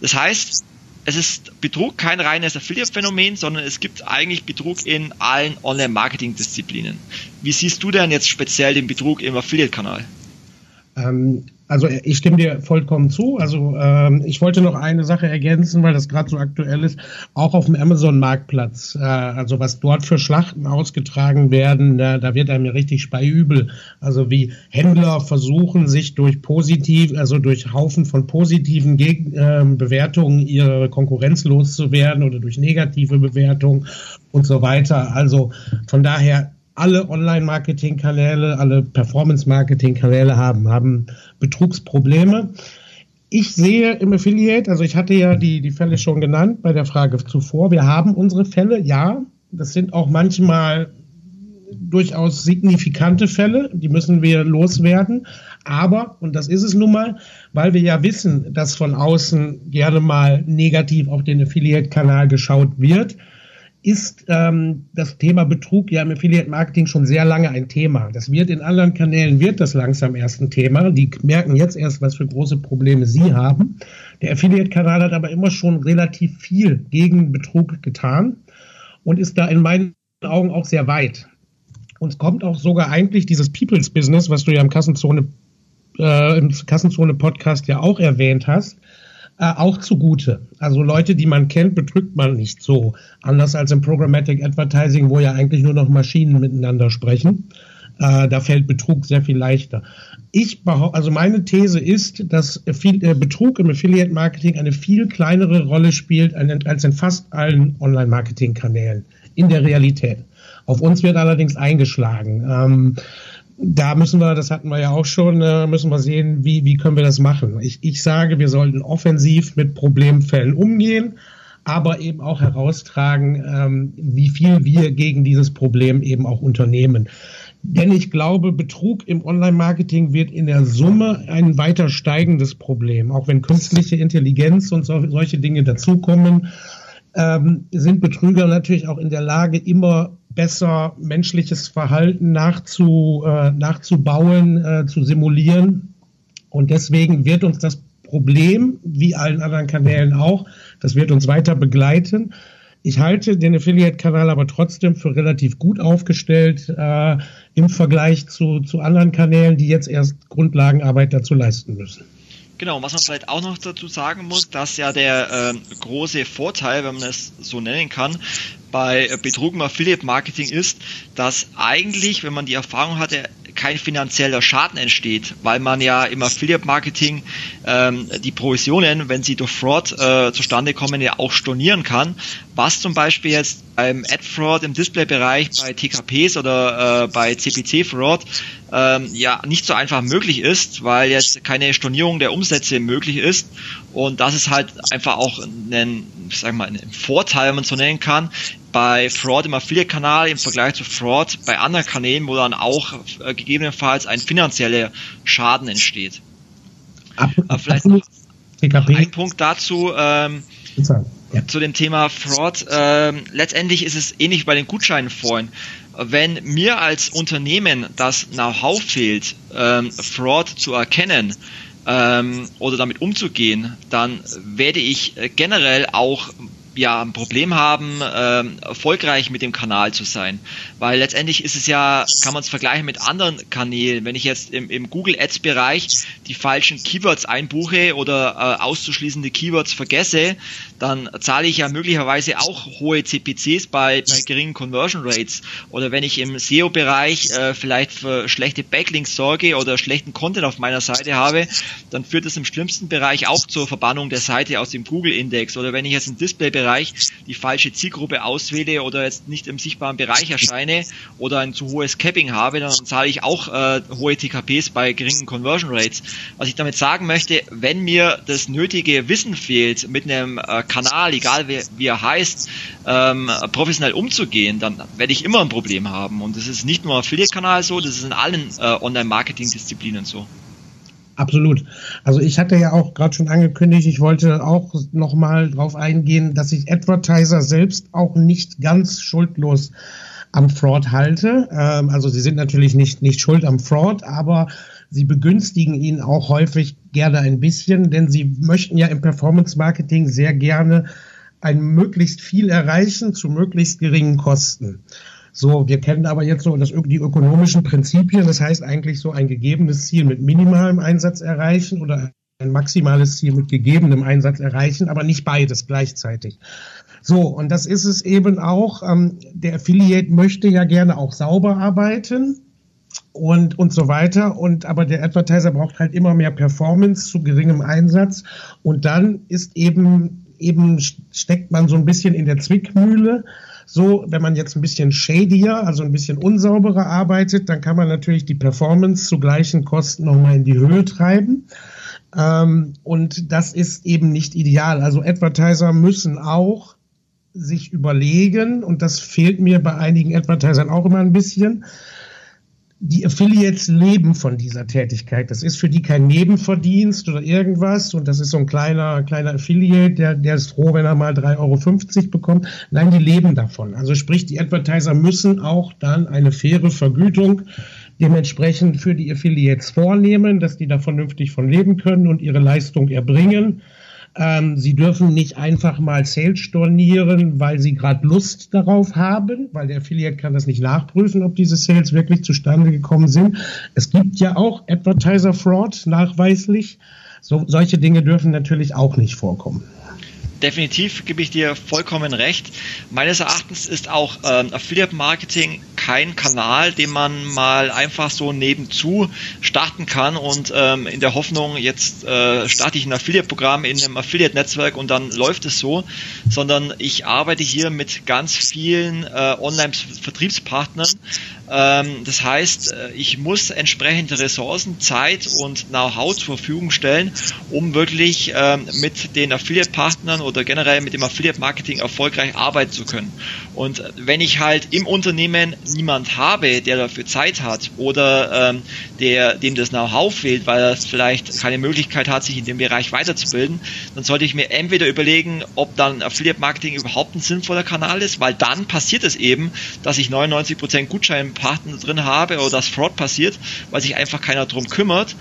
Das heißt, es ist Betrug kein reines Affiliate-Phänomen, sondern es gibt eigentlich Betrug in allen Online-Marketing-Disziplinen. Wie siehst du denn jetzt speziell den Betrug im Affiliate-Kanal? Ähm, Also ich stimme dir vollkommen zu. Also ähm, ich wollte noch eine Sache ergänzen, weil das gerade so aktuell ist. Auch auf dem Amazon-Marktplatz, äh, also was dort für Schlachten ausgetragen werden, da, da wird einem ja richtig speiübel. Also wie Händler versuchen, sich durch positiv, also durch Haufen von positiven Geg äh, Bewertungen ihre Konkurrenz loszuwerden oder durch negative Bewertungen und so weiter. Also von daher alle Online-Marketing-Kanäle, alle Performance-Marketing-Kanäle haben, haben Betrugsprobleme. Ich sehe im Affiliate, also ich hatte ja die, die Fälle schon genannt bei der Frage zuvor, wir haben unsere Fälle, ja, das sind auch manchmal durchaus signifikante Fälle, die müssen wir loswerden. Aber, und das ist es nun mal, weil wir ja wissen, dass von außen gerne mal negativ auf den Affiliate-Kanal geschaut wird, ist ähm, das Thema Betrug ja im Affiliate Marketing schon sehr lange ein Thema. Das wird in anderen Kanälen wird das langsam erst ein Thema. Die merken jetzt erst, was für große Probleme sie haben. Der Affiliate-Kanal hat aber immer schon relativ viel gegen Betrug getan und ist da in meinen Augen auch sehr weit. Uns kommt auch sogar eigentlich dieses People's Business, was du ja im Kassenzone äh, im Kassenzone Podcast ja auch erwähnt hast, äh, auch zugute. Also Leute, die man kennt, betrügt man nicht so. Anders als im Programmatic Advertising, wo ja eigentlich nur noch Maschinen miteinander sprechen. Äh, da fällt Betrug sehr viel leichter. Ich also meine These ist, dass viel, äh, Betrug im Affiliate Marketing eine viel kleinere Rolle spielt als in fast allen Online-Marketing-Kanälen in der Realität. Auf uns wird allerdings eingeschlagen. Ähm, da müssen wir, das hatten wir ja auch schon, äh, müssen wir sehen, wie, wie können wir das machen. Ich, ich sage, wir sollten offensiv mit Problemfällen umgehen, aber eben auch heraustragen, ähm, wie viel wir gegen dieses Problem eben auch unternehmen. Denn ich glaube, Betrug im Online-Marketing wird in der Summe ein weiter steigendes Problem. Auch wenn künstliche Intelligenz und so, solche Dinge dazukommen, ähm, sind Betrüger natürlich auch in der Lage, immer besser menschliches Verhalten nachzu, äh, nachzubauen, äh, zu simulieren. Und deswegen wird uns das Problem, wie allen anderen Kanälen auch, das wird uns weiter begleiten. Ich halte den Affiliate-Kanal aber trotzdem für relativ gut aufgestellt äh, im Vergleich zu, zu anderen Kanälen, die jetzt erst Grundlagenarbeit dazu leisten müssen. Genau, was man vielleicht auch noch dazu sagen muss, dass ja der äh, große Vorteil, wenn man es so nennen kann, bei Betrug im Affiliate Marketing ist, dass eigentlich, wenn man die Erfahrung hatte, kein finanzieller Schaden entsteht, weil man ja im Affiliate Marketing ähm, die Provisionen, wenn sie durch Fraud äh, zustande kommen, ja auch stornieren kann, was zum Beispiel jetzt beim Ad Fraud im Displaybereich bei TKPs oder äh, bei CPC Fraud ähm, ja nicht so einfach möglich ist, weil jetzt keine Stornierung der Umsätze möglich ist. Und das ist halt einfach auch ein, sag mal, ein Vorteil, wenn man so nennen kann, bei Fraud im Affiliate-Kanal im Vergleich zu Fraud bei anderen Kanälen, wo dann auch äh, gegebenenfalls ein finanzieller Schaden entsteht. Ab, äh, vielleicht noch ein Punkt dazu. Ähm, ja. Zu dem Thema Fraud. Ähm, letztendlich ist es ähnlich bei den Gutscheinen vorhin. Wenn mir als Unternehmen das Know-how fehlt, ähm, Fraud zu erkennen, ähm, oder damit umzugehen, dann werde ich äh, generell auch ja ein Problem haben, ähm, erfolgreich mit dem Kanal zu sein. Weil letztendlich ist es ja, kann man es vergleichen mit anderen Kanälen. Wenn ich jetzt im, im Google Ads Bereich die falschen Keywords einbuche oder äh, auszuschließende Keywords vergesse, dann zahle ich ja möglicherweise auch hohe CPCs bei, bei geringen Conversion Rates. Oder wenn ich im SEO-Bereich äh, vielleicht für schlechte Backlinks sorge oder schlechten Content auf meiner Seite habe, dann führt das im schlimmsten Bereich auch zur Verbannung der Seite aus dem Google-Index. Oder wenn ich jetzt im Display-Bereich die falsche Zielgruppe auswähle oder jetzt nicht im sichtbaren Bereich erscheine oder ein zu hohes Capping habe, dann zahle ich auch äh, hohe TKPs bei geringen Conversion Rates. Was ich damit sagen möchte, wenn mir das nötige Wissen fehlt, mit einem äh, Kanal, egal wie, wie er heißt, ähm, professionell umzugehen, dann werde ich immer ein Problem haben. Und das ist nicht nur Affiliate-Kanal so, das ist in allen äh, Online-Marketing-Disziplinen so. Absolut. Also ich hatte ja auch gerade schon angekündigt, ich wollte auch nochmal darauf eingehen, dass ich Advertiser selbst auch nicht ganz schuldlos am Fraud halte. Ähm, also sie sind natürlich nicht, nicht schuld am Fraud, aber sie begünstigen ihn auch häufig gerne ein bisschen, denn sie möchten ja im Performance Marketing sehr gerne ein möglichst viel erreichen zu möglichst geringen Kosten. So, wir kennen aber jetzt so das, die ökonomischen Prinzipien. Das heißt eigentlich so ein gegebenes Ziel mit minimalem Einsatz erreichen oder ein maximales Ziel mit gegebenem Einsatz erreichen, aber nicht beides gleichzeitig. So, und das ist es eben auch. Ähm, der Affiliate möchte ja gerne auch sauber arbeiten und, und so weiter. Und aber der Advertiser braucht halt immer mehr Performance zu geringem Einsatz. Und dann ist eben, eben steckt man so ein bisschen in der Zwickmühle. So, wenn man jetzt ein bisschen shadier, also ein bisschen unsauberer arbeitet, dann kann man natürlich die Performance zu gleichen Kosten nochmal in die Höhe treiben. Ähm, und das ist eben nicht ideal. Also Advertiser müssen auch sich überlegen, und das fehlt mir bei einigen Advertisern auch immer ein bisschen, die Affiliates leben von dieser Tätigkeit. Das ist für die kein Nebenverdienst oder irgendwas. Und das ist so ein kleiner, kleiner Affiliate, der, der ist froh, wenn er mal 3,50 Euro bekommt. Nein, die leben davon. Also sprich, die Advertiser müssen auch dann eine faire Vergütung dementsprechend für die Affiliates vornehmen, dass die da vernünftig von leben können und ihre Leistung erbringen. Ähm, sie dürfen nicht einfach mal Sales stornieren, weil sie gerade Lust darauf haben, weil der Affiliate kann das nicht nachprüfen, ob diese Sales wirklich zustande gekommen sind. Es gibt ja auch Advertiser Fraud nachweislich. So, solche Dinge dürfen natürlich auch nicht vorkommen definitiv gebe ich dir vollkommen recht. Meines Erachtens ist auch ähm, Affiliate Marketing kein Kanal, den man mal einfach so nebenzu starten kann und ähm, in der Hoffnung, jetzt äh, starte ich ein Affiliate-Programm in einem Affiliate-Netzwerk und dann läuft es so, sondern ich arbeite hier mit ganz vielen äh, Online-Vertriebspartnern. Ähm, das heißt, äh, ich muss entsprechende Ressourcen, Zeit und Know-how zur Verfügung stellen, um wirklich ähm, mit den Affiliate-Partnern oder generell mit dem Affiliate-Marketing erfolgreich arbeiten zu können. Und wenn ich halt im Unternehmen niemand habe, der dafür Zeit hat oder ähm, der, dem das Know-how fehlt, weil er vielleicht keine Möglichkeit hat, sich in dem Bereich weiterzubilden, dann sollte ich mir entweder überlegen, ob dann Affiliate Marketing überhaupt ein sinnvoller Kanal ist, weil dann passiert es eben, dass ich 99% Gutscheinpartner drin habe oder dass Fraud passiert, weil sich einfach keiner drum kümmert.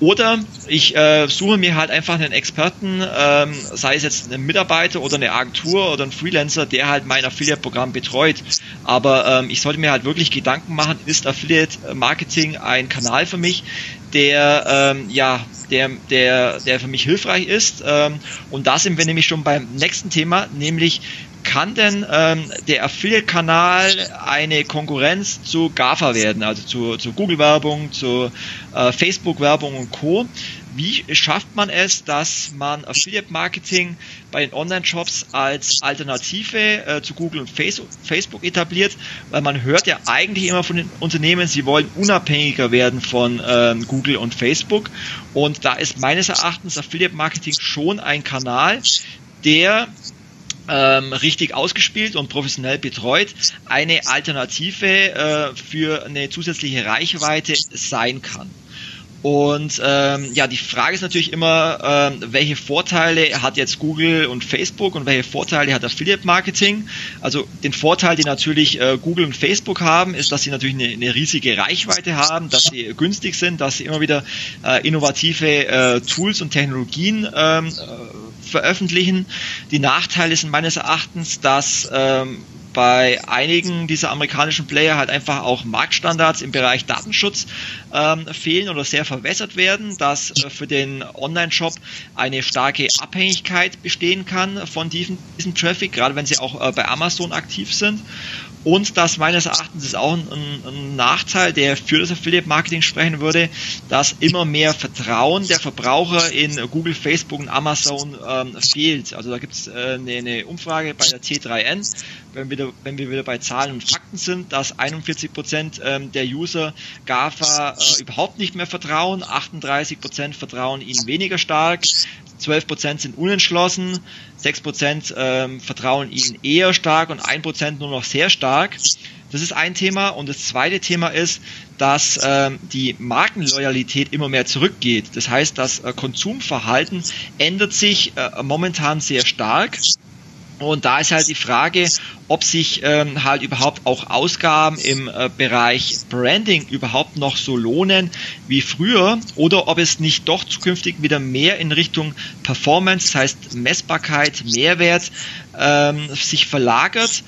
Oder ich äh, suche mir halt einfach einen Experten, ähm, sei es jetzt ein Mitarbeiter oder eine Agentur oder ein Freelancer, der halt mein Affiliate-Programm betreut. Aber ähm, ich sollte mir halt wirklich Gedanken machen, ist Affiliate-Marketing ein Kanal für mich, der ähm, ja der, der, der für mich hilfreich ist. Ähm, und da sind wir nämlich schon beim nächsten Thema, nämlich kann denn ähm, der Affiliate-Kanal eine Konkurrenz zu GAFA werden, also zu, zu Google-Werbung, zu äh, Facebook-Werbung und Co. Wie schafft man es, dass man Affiliate-Marketing bei den Online-Shops als Alternative äh, zu Google und Facebook etabliert? Weil man hört ja eigentlich immer von den Unternehmen, sie wollen unabhängiger werden von ähm, Google und Facebook. Und da ist meines Erachtens Affiliate-Marketing schon ein Kanal, der ähm, richtig ausgespielt und professionell betreut eine Alternative äh, für eine zusätzliche Reichweite sein kann. Und ähm, ja, die Frage ist natürlich immer, ähm, welche Vorteile hat jetzt Google und Facebook und welche Vorteile hat Affiliate Marketing? Also den Vorteil, den natürlich äh, Google und Facebook haben, ist, dass sie natürlich eine, eine riesige Reichweite haben, dass sie günstig sind, dass sie immer wieder äh, innovative äh, Tools und Technologien ähm, äh, veröffentlichen. Die Nachteile sind meines Erachtens, dass ähm, bei einigen dieser amerikanischen Player halt einfach auch Marktstandards im Bereich Datenschutz ähm, fehlen oder sehr verwässert werden, dass äh, für den Online-Shop eine starke Abhängigkeit bestehen kann von diesem, diesem Traffic, gerade wenn sie auch äh, bei Amazon aktiv sind. Und das meines Erachtens ist auch ein, ein, Nachteil, der für das Affiliate Marketing sprechen würde, dass immer mehr Vertrauen der Verbraucher in Google, Facebook und Amazon ähm, fehlt. Also da gibt es äh, eine, eine, Umfrage bei der T3N, wenn wir, wenn wir wieder bei Zahlen und Fakten sind, dass 41 Prozent ähm, der User GAFA äh, überhaupt nicht mehr vertrauen, 38 Prozent vertrauen ihnen weniger stark, 12 Prozent sind unentschlossen, 6 Prozent ähm, vertrauen ihnen eher stark und 1 Prozent nur noch sehr stark. Das ist ein Thema. Und das zweite Thema ist, dass ähm, die Markenloyalität immer mehr zurückgeht. Das heißt, das äh, Konsumverhalten ändert sich äh, momentan sehr stark. Und da ist halt die Frage, ob sich ähm, halt überhaupt auch Ausgaben im äh, Bereich Branding überhaupt noch so lohnen wie früher oder ob es nicht doch zukünftig wieder mehr in Richtung Performance, das heißt Messbarkeit, Mehrwert ähm, sich verlagert.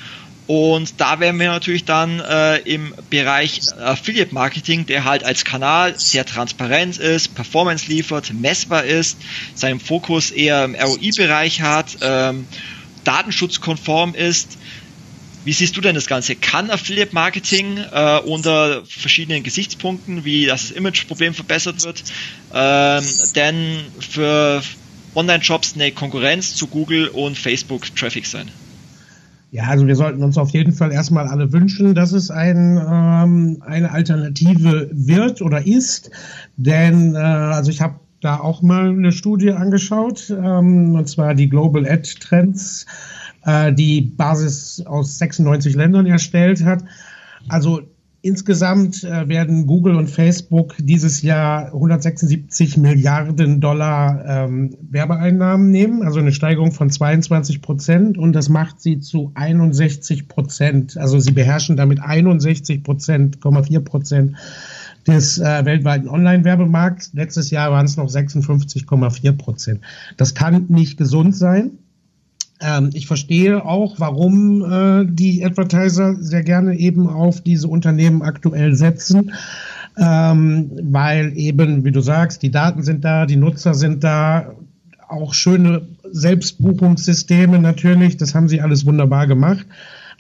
Und da wären wir natürlich dann äh, im Bereich Affiliate Marketing, der halt als Kanal sehr transparent ist, Performance liefert, messbar ist, seinen Fokus eher im ROI-Bereich hat, ähm, datenschutzkonform ist. Wie siehst du denn das Ganze? Kann Affiliate Marketing äh, unter verschiedenen Gesichtspunkten, wie das Image-Problem verbessert wird, ähm, denn für Online-Shops eine Konkurrenz zu Google und Facebook-Traffic sein? Ja, also wir sollten uns auf jeden Fall erstmal alle wünschen, dass es ein, ähm, eine Alternative wird oder ist. Denn äh, also ich habe da auch mal eine Studie angeschaut, ähm, und zwar die Global Ad Trends, äh, die Basis aus 96 Ländern erstellt hat. Also Insgesamt äh, werden Google und Facebook dieses Jahr 176 Milliarden Dollar ähm, Werbeeinnahmen nehmen, also eine Steigerung von 22 Prozent und das macht sie zu 61 Prozent. Also sie beherrschen damit 61 Prozent, 4 Prozent des äh, weltweiten Online-Werbemarkts. Letztes Jahr waren es noch 56,4 Prozent. Das kann nicht gesund sein. Ähm, ich verstehe auch, warum äh, die Advertiser sehr gerne eben auf diese Unternehmen aktuell setzen, ähm, weil eben, wie du sagst, die Daten sind da, die Nutzer sind da, auch schöne Selbstbuchungssysteme natürlich, das haben sie alles wunderbar gemacht.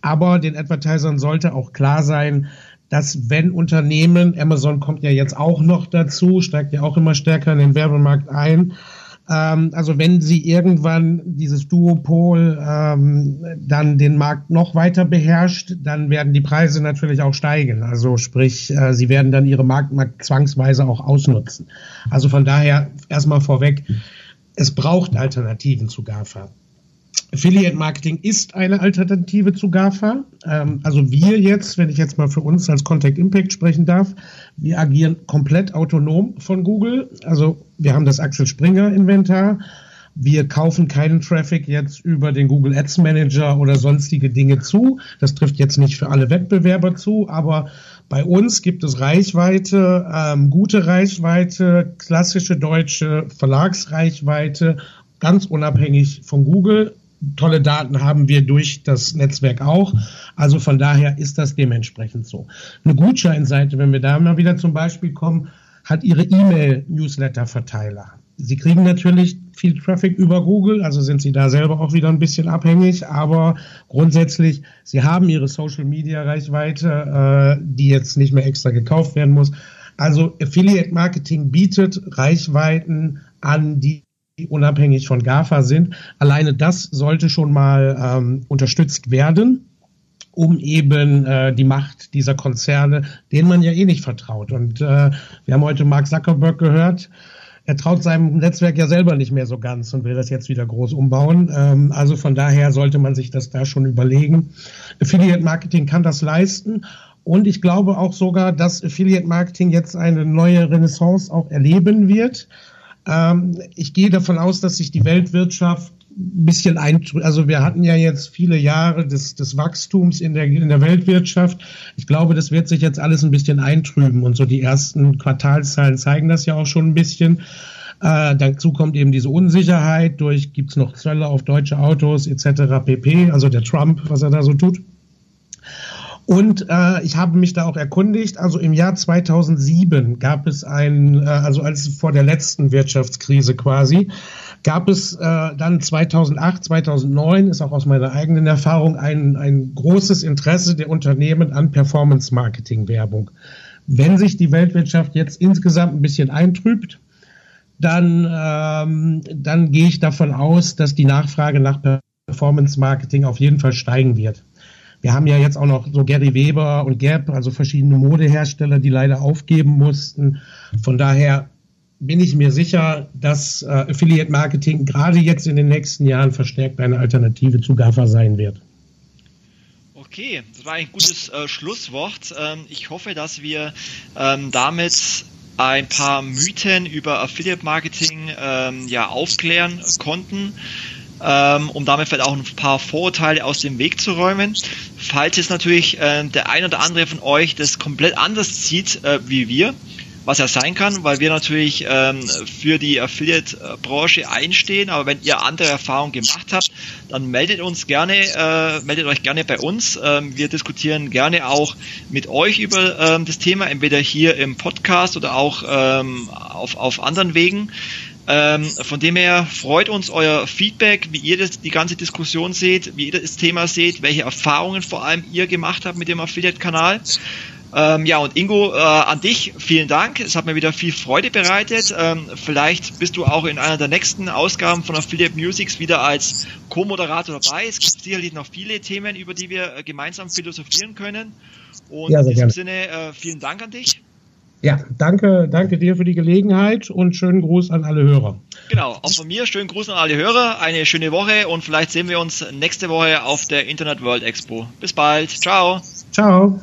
Aber den Advertisern sollte auch klar sein, dass wenn Unternehmen, Amazon kommt ja jetzt auch noch dazu, steigt ja auch immer stärker in den Werbemarkt ein, ähm, also wenn sie irgendwann dieses Duopol ähm, dann den Markt noch weiter beherrscht, dann werden die Preise natürlich auch steigen. Also sprich, äh, sie werden dann ihre Marktmacht zwangsweise auch ausnutzen. Also von daher erstmal vorweg, es braucht Alternativen zu GAFA. Affiliate Marketing ist eine Alternative zu GAFA. Ähm, also wir jetzt, wenn ich jetzt mal für uns als Contact Impact sprechen darf, wir agieren komplett autonom von Google. Also wir haben das Axel Springer Inventar. Wir kaufen keinen Traffic jetzt über den Google Ads Manager oder sonstige Dinge zu. Das trifft jetzt nicht für alle Wettbewerber zu, aber bei uns gibt es Reichweite, ähm, gute Reichweite, klassische deutsche Verlagsreichweite, ganz unabhängig von Google tolle Daten haben wir durch das Netzwerk auch. Also von daher ist das dementsprechend so. Eine Gutscheinseite, wenn wir da mal wieder zum Beispiel kommen, hat ihre E-Mail-Newsletter-Verteiler. Sie kriegen natürlich viel Traffic über Google, also sind Sie da selber auch wieder ein bisschen abhängig, aber grundsätzlich, Sie haben Ihre Social-Media-Reichweite, äh, die jetzt nicht mehr extra gekauft werden muss. Also Affiliate Marketing bietet Reichweiten an, die unabhängig von GAFA sind. Alleine das sollte schon mal ähm, unterstützt werden, um eben äh, die Macht dieser Konzerne, denen man ja eh nicht vertraut. Und äh, wir haben heute Mark Zuckerberg gehört. Er traut seinem Netzwerk ja selber nicht mehr so ganz und will das jetzt wieder groß umbauen. Ähm, also von daher sollte man sich das da schon überlegen. Affiliate Marketing kann das leisten. Und ich glaube auch sogar, dass Affiliate Marketing jetzt eine neue Renaissance auch erleben wird. Ähm, ich gehe davon aus, dass sich die Weltwirtschaft ein bisschen eintrübt. Also wir hatten ja jetzt viele Jahre des, des Wachstums in der, in der Weltwirtschaft. Ich glaube, das wird sich jetzt alles ein bisschen eintrüben. Und so die ersten Quartalszahlen zeigen das ja auch schon ein bisschen. Äh, dazu kommt eben diese Unsicherheit durch, gibt's noch Zölle auf deutsche Autos etc. pp. Also der Trump, was er da so tut. Und äh, ich habe mich da auch erkundigt. Also im Jahr 2007 gab es ein, äh, also als vor der letzten Wirtschaftskrise quasi, gab es äh, dann 2008, 2009, ist auch aus meiner eigenen Erfahrung, ein, ein großes Interesse der Unternehmen an Performance-Marketing-Werbung. Wenn sich die Weltwirtschaft jetzt insgesamt ein bisschen eintrübt, dann, ähm, dann gehe ich davon aus, dass die Nachfrage nach Performance-Marketing auf jeden Fall steigen wird. Wir haben ja jetzt auch noch so Gary Weber und Gap, also verschiedene Modehersteller, die leider aufgeben mussten. Von daher bin ich mir sicher, dass äh, Affiliate Marketing gerade jetzt in den nächsten Jahren verstärkt eine Alternative zu GAFA sein wird. Okay, das war ein gutes äh, Schlusswort. Ähm, ich hoffe, dass wir ähm, damit ein paar Mythen über Affiliate Marketing ähm, ja aufklären konnten ähm, um damit vielleicht auch ein paar Vorurteile aus dem Weg zu räumen. Falls jetzt natürlich äh, der ein oder andere von euch das komplett anders sieht äh, wie wir, was er sein kann, weil wir natürlich ähm, für die Affiliate-Branche einstehen. Aber wenn ihr andere Erfahrungen gemacht habt, dann meldet uns gerne, äh, meldet euch gerne bei uns. Ähm, wir diskutieren gerne auch mit euch über ähm, das Thema, entweder hier im Podcast oder auch ähm, auf, auf anderen Wegen. Ähm, von dem her freut uns euer Feedback, wie ihr das, die ganze Diskussion seht, wie ihr das Thema seht, welche Erfahrungen vor allem ihr gemacht habt mit dem Affiliate-Kanal. Ähm, ja, und Ingo, äh, an dich vielen Dank. Es hat mir wieder viel Freude bereitet. Ähm, vielleicht bist du auch in einer der nächsten Ausgaben von Affiliate Musics wieder als Co-Moderator dabei. Es gibt sicherlich noch viele Themen, über die wir äh, gemeinsam philosophieren können. Und ja, in diesem gerne. Sinne, äh, vielen Dank an dich. Ja, danke, danke dir für die Gelegenheit und schönen Gruß an alle Hörer. Genau, auch von mir schönen Gruß an alle Hörer, eine schöne Woche und vielleicht sehen wir uns nächste Woche auf der Internet World Expo. Bis bald, ciao. Ciao.